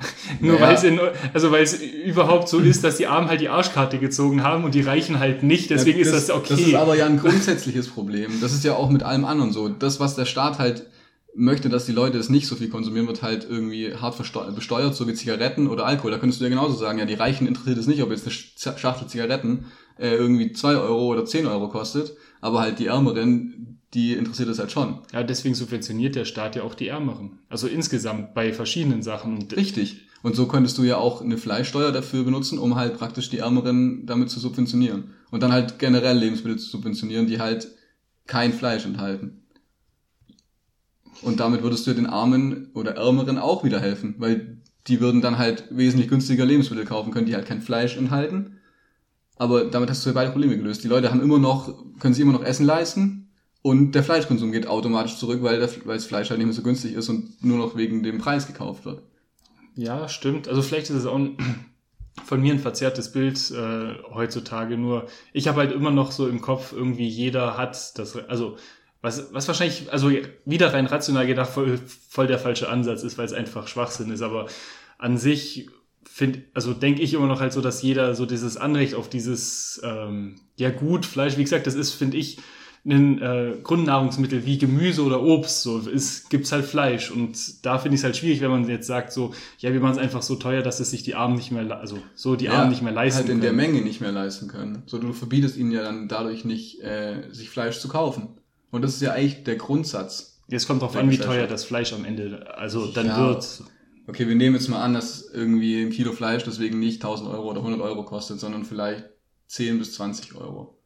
<laughs> Nur naja. weil es in, also weil es überhaupt so ist, dass die Armen halt die Arschkarte gezogen haben und die Reichen halt nicht. Deswegen ja, das, ist das okay. Das ist aber ja ein grundsätzliches Problem. Das ist ja auch mit allem anderen so. Das, was der Staat halt möchte, dass die Leute es nicht so viel konsumieren, wird halt irgendwie hart besteuert, so wie Zigaretten oder Alkohol. Da könntest du ja genauso sagen, ja, die Reichen interessiert es nicht, ob jetzt eine Schachtel Zigaretten äh, irgendwie zwei Euro oder zehn Euro kostet, aber halt die Ärmeren, die interessiert es halt schon. Ja, deswegen subventioniert der Staat ja auch die Ärmeren. Also insgesamt bei verschiedenen Sachen. Richtig. Und so könntest du ja auch eine Fleischsteuer dafür benutzen, um halt praktisch die Ärmeren damit zu subventionieren. Und dann halt generell Lebensmittel zu subventionieren, die halt kein Fleisch enthalten. Und damit würdest du den Armen oder Ärmeren auch wieder helfen, weil die würden dann halt wesentlich günstiger Lebensmittel kaufen können, die halt kein Fleisch enthalten. Aber damit hast du ja beide Probleme gelöst. Die Leute haben immer noch, können sich immer noch Essen leisten, und der Fleischkonsum geht automatisch zurück, weil, der, weil das Fleisch halt nicht mehr so günstig ist und nur noch wegen dem Preis gekauft wird. Ja, stimmt. Also vielleicht ist es auch ein, <clears throat> von mir ein verzerrtes Bild äh, heutzutage. Nur ich habe halt immer noch so im Kopf, irgendwie jeder hat das, also was, was wahrscheinlich, also wieder rein rational gedacht, voll, voll der falsche Ansatz ist, weil es einfach Schwachsinn ist. Aber an sich finde, also denke ich immer noch halt so, dass jeder so dieses Anrecht auf dieses ähm, ja gut Fleisch, wie gesagt, das ist, finde ich, ein äh, Grundnahrungsmittel wie Gemüse oder Obst, so ist, gibt's halt Fleisch. Und da finde ich es halt schwierig, wenn man jetzt sagt, so, ja, wir machen es einfach so teuer, dass es sich die Armen nicht mehr, also so die ja, Armen nicht mehr leisten halt in können. der Menge nicht mehr leisten können. So, du verbietest ihnen ja dann dadurch nicht, äh, sich Fleisch zu kaufen. Und das ist ja eigentlich der Grundsatz. Jetzt kommt drauf an, wie teuer das Fleisch am Ende, also dann ja. wird. Okay, wir nehmen jetzt mal an, dass irgendwie ein Kilo Fleisch deswegen nicht 1000 Euro oder 100 Euro kostet, sondern vielleicht 10 bis 20 Euro.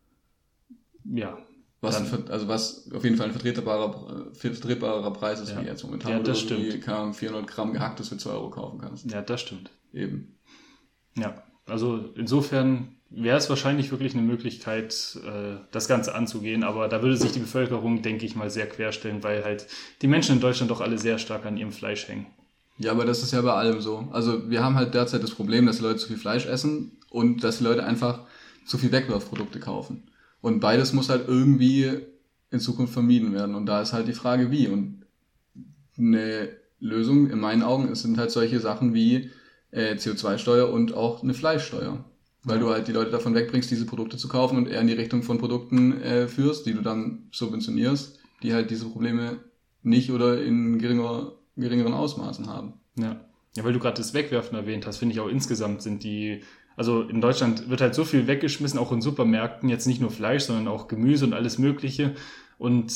Ja, was, dann, also was auf jeden Fall ein vertretbarer, vertretbarer Preis ist, ja. wie jetzt momentan. Ja, das stimmt. Kann 400 Gramm gehacktes für 2 Euro kaufen kannst. Ja, das stimmt. Eben. Ja, also insofern wäre es wahrscheinlich wirklich eine Möglichkeit, äh, das Ganze anzugehen, aber da würde sich die Bevölkerung, denke ich mal, sehr querstellen, weil halt die Menschen in Deutschland doch alle sehr stark an ihrem Fleisch hängen. Ja, aber das ist ja bei allem so. Also wir haben halt derzeit das Problem, dass die Leute zu viel Fleisch essen und dass die Leute einfach zu viel Wegwerfprodukte kaufen. Und beides muss halt irgendwie in Zukunft vermieden werden. Und da ist halt die Frage, wie. Und eine Lösung in meinen Augen sind halt solche Sachen wie äh, CO2-Steuer und auch eine Fleischsteuer. Weil ja. du halt die Leute davon wegbringst, diese Produkte zu kaufen und eher in die Richtung von Produkten äh, führst, die du dann subventionierst, die halt diese Probleme nicht oder in geringer, geringeren Ausmaßen haben. Ja. Ja, weil du gerade das Wegwerfen erwähnt hast, finde ich auch insgesamt sind die also in Deutschland wird halt so viel weggeschmissen, auch in Supermärkten, jetzt nicht nur Fleisch, sondern auch Gemüse und alles Mögliche. Und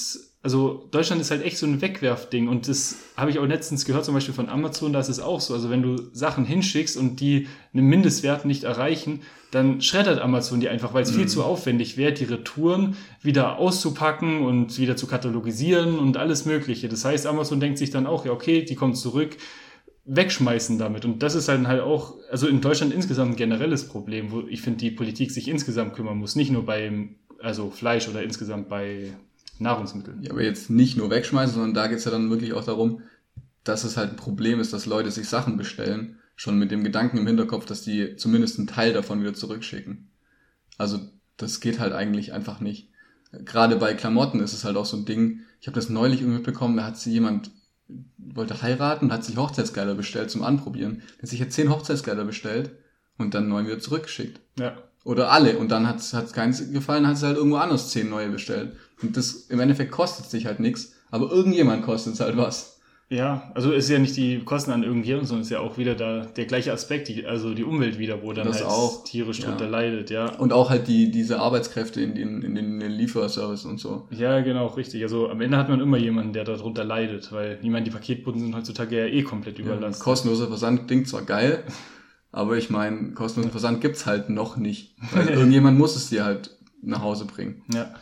also Deutschland ist halt echt so ein Wegwerfding. Und das habe ich auch letztens gehört, zum Beispiel von Amazon, da ist es auch so. Also wenn du Sachen hinschickst und die einen Mindestwert nicht erreichen, dann schreddert Amazon die einfach, weil es mhm. viel zu aufwendig wäre, die Retouren wieder auszupacken und wieder zu katalogisieren und alles Mögliche. Das heißt, Amazon denkt sich dann auch, ja, okay, die kommt zurück wegschmeißen damit. Und das ist halt halt auch, also in Deutschland insgesamt ein generelles Problem, wo ich finde, die Politik sich insgesamt kümmern muss, nicht nur beim, also Fleisch oder insgesamt bei Nahrungsmitteln. Ja, aber jetzt nicht nur wegschmeißen, sondern da geht's ja dann wirklich auch darum, dass es halt ein Problem ist, dass Leute sich Sachen bestellen, schon mit dem Gedanken im Hinterkopf, dass die zumindest einen Teil davon wieder zurückschicken. Also das geht halt eigentlich einfach nicht. Gerade bei Klamotten ist es halt auch so ein Ding. Ich habe das neulich mitbekommen, da hat sie jemand wollte heiraten hat sich Hochzeitskleider bestellt zum Anprobieren. Er hat sich jetzt zehn Hochzeitskleider bestellt und dann neun wieder zurückgeschickt. Ja. Oder alle. Und dann hat es keins gefallen, hat sie halt irgendwo anders zehn neue bestellt. Und das im Endeffekt kostet sich halt nichts, aber irgendjemand kostet es halt was. Ja, also ist ja nicht die Kosten an irgendjemandem, sondern ist ja auch wieder da der gleiche Aspekt, die, also die Umwelt wieder, wo dann Das halt auch, tierisch ja. drunter leidet, ja. Und auch halt die, diese Arbeitskräfte in den, in den Lieferservice und so. Ja, genau, richtig. Also am Ende hat man immer jemanden, der darunter leidet, weil ich meine, die Paketboten sind heutzutage ja eh komplett Ja, überlastet. kostenloser Versand klingt zwar geil, <laughs> aber ich meine, kostenlosen Versand gibt's halt noch nicht. Weil <laughs> irgendjemand muss es dir halt nach Hause bringen. Ja.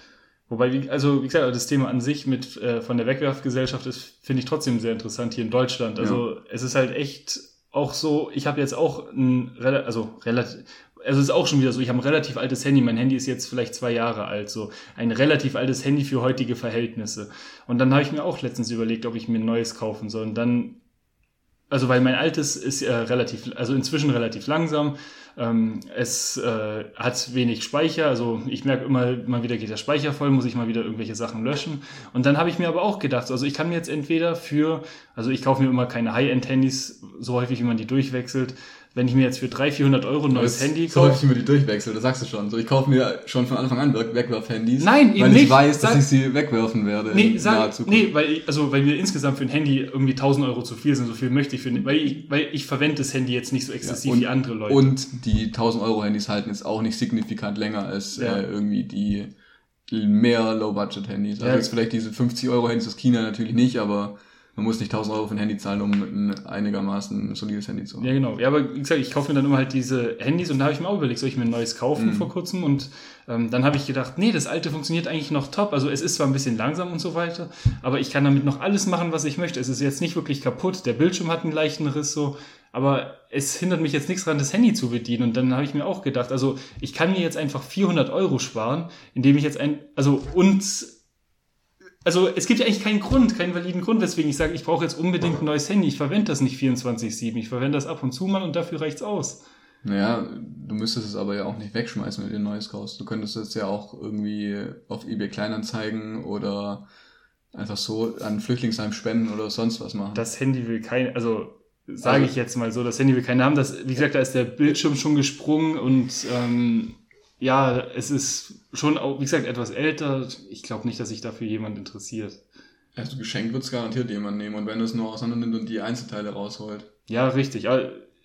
Wobei, wie, also wie gesagt, das Thema an sich mit äh, von der Wegwerfgesellschaft ist, finde ich trotzdem sehr interessant hier in Deutschland. Also es ist halt echt auch so, ich habe jetzt auch ein also relativ, also es ist auch schon wieder so, ich habe ein relativ altes Handy, mein Handy ist jetzt vielleicht zwei Jahre alt, so ein relativ altes Handy für heutige Verhältnisse. Und dann habe ich mir auch letztens überlegt, ob ich mir ein neues kaufen soll. Und dann, also weil mein altes ist äh, relativ, also inzwischen relativ langsam. Ähm, es äh, hat wenig Speicher, also ich merke immer, mal wieder geht der Speicher voll, muss ich mal wieder irgendwelche Sachen löschen. Und dann habe ich mir aber auch gedacht, also ich kann mir jetzt entweder für, also ich kaufe mir immer keine High-End-Handys, so häufig wie man die durchwechselt. Wenn ich mir jetzt für 300, 400 Euro ein neues Handy So kaufe, häufig immer die durchwechseln, das sagst du schon. So, ich kaufe mir schon von Anfang an Weg- Wegwerf-Handys. Nein, eben weil ich nicht. weiß, dass Sag- ich sie wegwerfen werde Nee, sag, nee, weil ich, also weil mir insgesamt für ein Handy irgendwie 1000 Euro zu viel sind, so viel möchte ich für, weil ich, weil ich verwende das Handy jetzt nicht so exzessiv und, wie andere Leute. Und die 1000 Euro Handys halten jetzt auch nicht signifikant länger als Ja. äh, irgendwie die mehr Low-Budget-Handys. Also Ja. jetzt vielleicht diese 50 Euro Handys aus China natürlich nicht, aber man muss nicht 1000 Euro für ein Handy zahlen, um ein einigermaßen solides Handy zu haben. Ja, genau. Ja, aber wie gesagt, ich kaufe mir dann immer halt diese Handys und da habe ich mir auch überlegt, soll ich mir ein neues kaufen Mhm. vor kurzem und ähm, dann habe ich gedacht, nee, das alte funktioniert eigentlich noch top. Also es ist zwar ein bisschen langsam und so weiter, aber ich kann damit noch alles machen, was ich möchte. Es ist jetzt nicht wirklich kaputt. Der Bildschirm hat einen leichten Riss so, aber es hindert mich jetzt nichts daran, das Handy zu bedienen. Und dann habe ich mir auch gedacht, also ich kann mir jetzt einfach 400 Euro sparen, indem ich jetzt ein, also und also es gibt ja eigentlich keinen Grund, keinen validen Grund, weswegen ich sage, ich brauche jetzt unbedingt ein neues Handy. Ich verwende das nicht 24-7. Ich verwende das ab und zu mal und dafür reicht's aus. Naja, du müsstest es aber ja auch nicht wegschmeißen, wenn du dir ein neues kaufst. Du könntest es ja auch irgendwie auf eBay Kleinanzeigen oder einfach so an Flüchtlingsheim spenden oder sonst was machen. Das Handy will kein, also sage Also- ich jetzt mal so, das Handy will keinen haben. Das, wie gesagt, da ist der Bildschirm schon gesprungen und ähm, ja, es ist schon auch, wie gesagt, etwas älter. Ich glaube nicht, dass sich dafür jemand interessiert. also geschenkt wird's garantiert jemand nehmen und wenn es nur auseinander nimmt und die Einzelteile rausholt. Ja, richtig.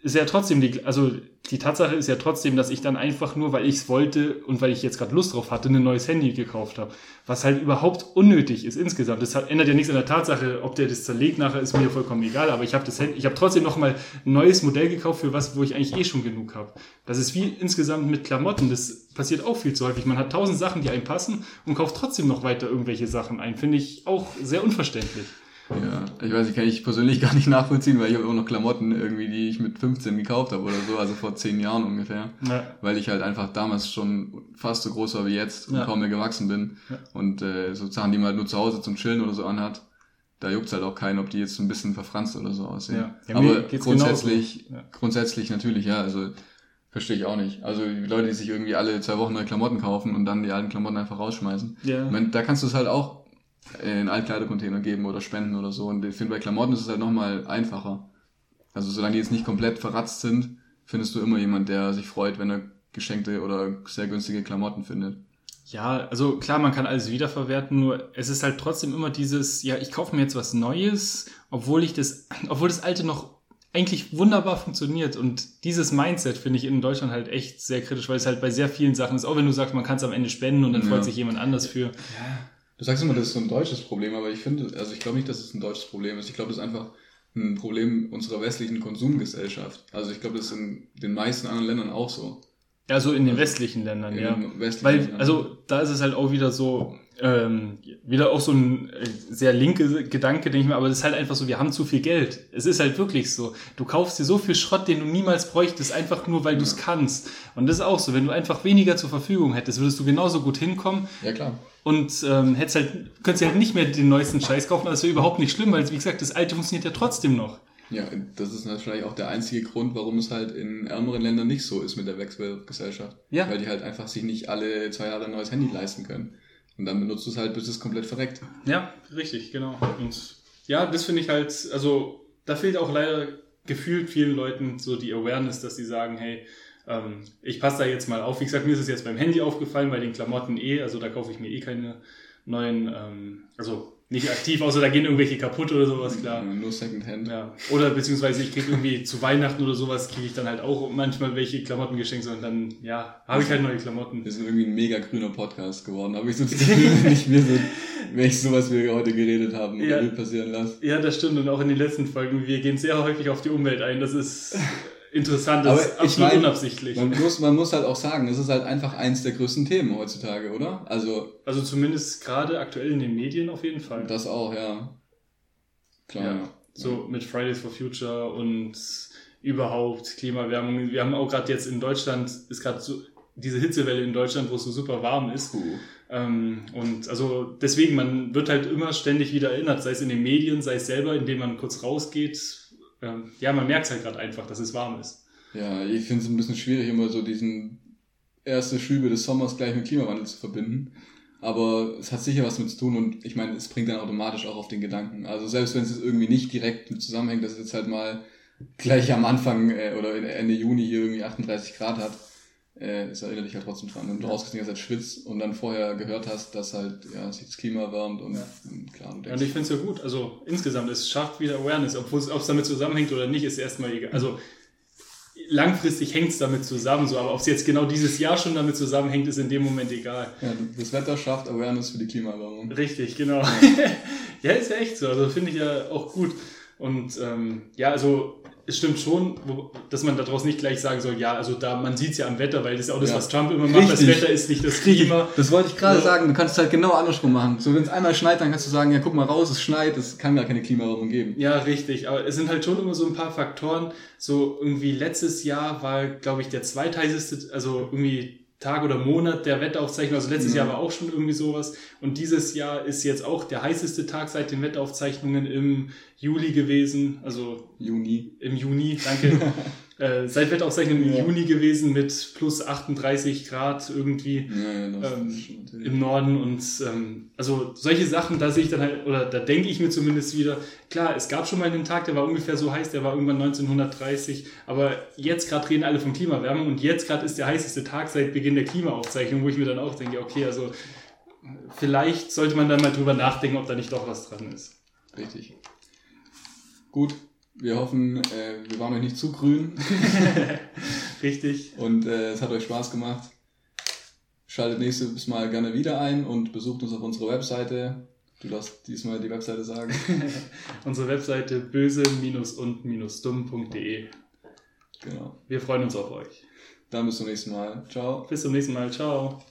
Ist ja trotzdem die, also die Tatsache ist ja trotzdem, dass ich dann einfach nur, weil ich es wollte und weil ich jetzt gerade Lust drauf hatte, ein neues Handy gekauft habe. Was halt überhaupt unnötig ist insgesamt. Das ändert ja nichts an der Tatsache, ob der das zerlegt nachher, ist mir vollkommen egal. Aber ich habe das Handy, ich habe trotzdem noch mal ein neues Modell gekauft für was, wo ich eigentlich eh schon genug habe. Das ist wie insgesamt mit Klamotten. Das passiert auch viel zu häufig. Man hat tausend Sachen, die einem passen und kauft trotzdem noch weiter irgendwelche Sachen ein. Finde ich auch sehr unverständlich. Ja, ich weiß nicht, kann ich persönlich <laughs> gar nicht nachvollziehen, weil ich habe immer noch Klamotten irgendwie, die ich mit 15 gekauft habe oder so, also vor 10 Jahren ungefähr. Ja. Weil ich halt einfach damals schon fast so groß war wie jetzt und Ja. kaum mehr gewachsen bin. Ja. Und äh, so Sachen, die man halt nur zu Hause zum Chillen oder so anhat, da juckt's halt auch keinen, ob die jetzt ein bisschen verfranst oder so aussehen. Ja. Aber grundsätzlich, grundsätzlich natürlich, ja, also verstehe ich auch nicht. Also die Leute, die sich irgendwie alle zwei Wochen neue Klamotten kaufen und dann die alten Klamotten einfach rausschmeißen. Ja. Meine, da kannst du es halt auch in Altkleidercontainer geben oder spenden oder so. Und ich finde, bei Klamotten ist es halt nochmal einfacher. Also solange die jetzt nicht komplett verratzt sind, findest du immer jemand, der sich freut, wenn er geschenkte oder sehr günstige Klamotten findet. Ja, also klar, man kann alles wiederverwerten, nur es ist halt trotzdem immer dieses, ja, ich kaufe mir jetzt was Neues, obwohl ich das, <laughs> obwohl das alte noch eigentlich wunderbar funktioniert. Und dieses Mindset finde ich in Deutschland halt echt sehr kritisch, weil es halt bei sehr vielen Sachen ist, auch wenn du sagst, man kann es am Ende spenden und dann Ja. freut sich jemand anders für. Du sagst immer, das ist so ein deutsches Problem, aber ich finde, also ich glaube nicht, dass es ein deutsches Problem ist. Ich glaube, das ist einfach ein Problem unserer westlichen Konsumgesellschaft. Also ich glaube, das ist in den meisten anderen Ländern auch so. Ja, so in den westlichen Ländern, In ja. den westlichen Weil, Ländern. also da ist es halt auch wieder so, ähm, wieder auch so ein äh, sehr linke Gedanke, denke ich mir, aber das ist halt einfach so, wir haben zu viel Geld. Es ist halt wirklich so. Du kaufst dir so viel Schrott, den du niemals bräuchtest, einfach nur, weil du es kannst. Und das ist auch so, wenn du einfach weniger zur Verfügung hättest, würdest du genauso gut hinkommen Ja, klar. und ähm, hättest halt, könntest halt nicht mehr den neuesten Scheiß kaufen, aber das wäre überhaupt nicht schlimm, weil, wie gesagt, das alte funktioniert ja trotzdem noch. Ja, das ist wahrscheinlich auch der einzige Grund, warum es halt in ärmeren Ländern nicht so ist mit der Wechselgesellschaft. Ja. Weil die halt einfach sich nicht alle zwei Jahre ein neues Handy leisten können. Und dann benutzt du es halt, bis es komplett verreckt. Ja, richtig, genau. Und ja, das finde ich halt, also da fehlt auch leider gefühlt vielen Leuten so die Awareness, dass sie sagen, hey, ähm, ich passe da jetzt mal auf. Wie gesagt, mir ist es jetzt beim Handy aufgefallen, bei den Klamotten eh, also da kaufe ich mir eh keine neuen, ähm, also nicht aktiv, außer da gehen irgendwelche kaputt oder sowas, klar. Nur Secondhand. Ja. Oder beziehungsweise ich krieg irgendwie zu Weihnachten oder sowas, kriege ich dann halt auch manchmal welche Klamotten geschenkt, und dann, ja, habe ich halt neue Klamotten. Wir sind irgendwie ein mega grüner Podcast geworden, habe ich so das Gefühl, <laughs> nicht mehr so, wenn ich sowas wir heute geredet haben, Ja. Passieren lasse. Ja, das stimmt. Und auch in den letzten Folgen, wir gehen sehr häufig auf die Umwelt ein. Das ist interessant, das ist Aber ich absolut mein, unabsichtlich. Man muss, man muss halt auch sagen, es ist halt einfach eins der größten Themen heutzutage, oder? Also, Also zumindest gerade aktuell in den Medien auf jeden Fall. das auch, ja. Klar. Ja. So mit Fridays for Future und überhaupt Klimaerwärmung. Wir haben auch gerade jetzt in Deutschland, ist gerade so diese Hitzewelle in Deutschland, wo es so super warm ist. Puh. Ähm, und also deswegen, man wird halt immer ständig wieder erinnert, sei es in den Medien, sei es selber, indem man kurz rausgeht. Ähm, ja, man merkt halt gerade einfach, dass es warm ist. Ja, ich finde es ein bisschen schwierig, immer so diesen erste Schübe des Sommers gleich mit Klimawandel zu verbinden. Aber es hat sicher was damit zu tun und ich meine, es bringt dann automatisch auch auf den Gedanken. Also selbst wenn es jetzt irgendwie nicht direkt mit zusammenhängt, dass es jetzt halt mal gleich am Anfang äh, oder Ende Juni hier irgendwie 38 Grad hat, äh, es erinnert dich halt trotzdem dran. Wenn du rausgehst, die ganze Zeit schwitzt und dann vorher gehört hast, dass halt ja, sich das Klima erwärmt und, Ja. und klar, du Ja, und ich finde es ja gut. Also insgesamt, es schafft wieder Awareness. Ob es damit zusammenhängt oder nicht, ist erstmal egal. Also langfristig hängt es damit zusammen, so, aber ob es jetzt genau dieses Jahr schon damit zusammenhängt, ist in dem Moment egal. ja, das Wetter schafft Awareness für die Klimaerwärmung. Richtig, genau. ja, <laughs> ist ja echt so. Also finde ich ja auch gut. Und ähm, ja, also es stimmt schon, dass man daraus nicht gleich sagen soll, ja, also da man sieht es ja am Wetter, weil das ist auch das, Ja. was Trump immer macht. Das Richtig. Wetter ist nicht das Klima. Das wollte ich gerade Ja. sagen. Du kannst es halt genau andersrum machen. So, wenn es einmal schneit, dann kannst du sagen, ja, guck mal raus, es schneit, es kann gar keine Klimaerwärmung geben. Ja, richtig. Aber es sind halt schon immer so ein paar Faktoren. So irgendwie letztes Jahr war, glaube ich, der zweitheißeste, also irgendwie Tag oder Monat der Wetteraufzeichnung. Also letztes Mhm. Jahr war auch schon irgendwie sowas. Und dieses Jahr ist jetzt auch der heißeste Tag seit den Wetteraufzeichnungen im Juli gewesen. Also Juni. im Juni, danke. <laughs> äh, seit Wetteraufzeichnungen im Ja. Juni gewesen mit plus 38 Grad irgendwie Ja, Ähm, im Norden und ähm, also solche Sachen, da sehe ich dann halt, oder da denke ich mir zumindest wieder, klar, es gab schon mal einen Tag, der war ungefähr so heiß, der war irgendwann 1930, aber jetzt gerade reden alle von Klimawärmung und jetzt gerade ist der heißeste Tag seit Beginn der Klimaaufzeichnung, wo ich mir dann auch denke, okay, also vielleicht sollte man dann mal drüber nachdenken, ob da nicht doch was dran ist. Richtig. Gut, wir hoffen, äh, wir waren euch nicht zu grün <laughs> Richtig. und äh, es hat euch Spaß gemacht. Schaltet nächstes Mal gerne wieder ein und besucht uns auf unserer Webseite. Du darfst diesmal die Webseite sagen. <laughs> Unsere Webseite böse-und-dumm.de. genau. Wir freuen uns auf euch. Dann bis zum nächsten Mal. Ciao. Bis zum nächsten Mal. Ciao.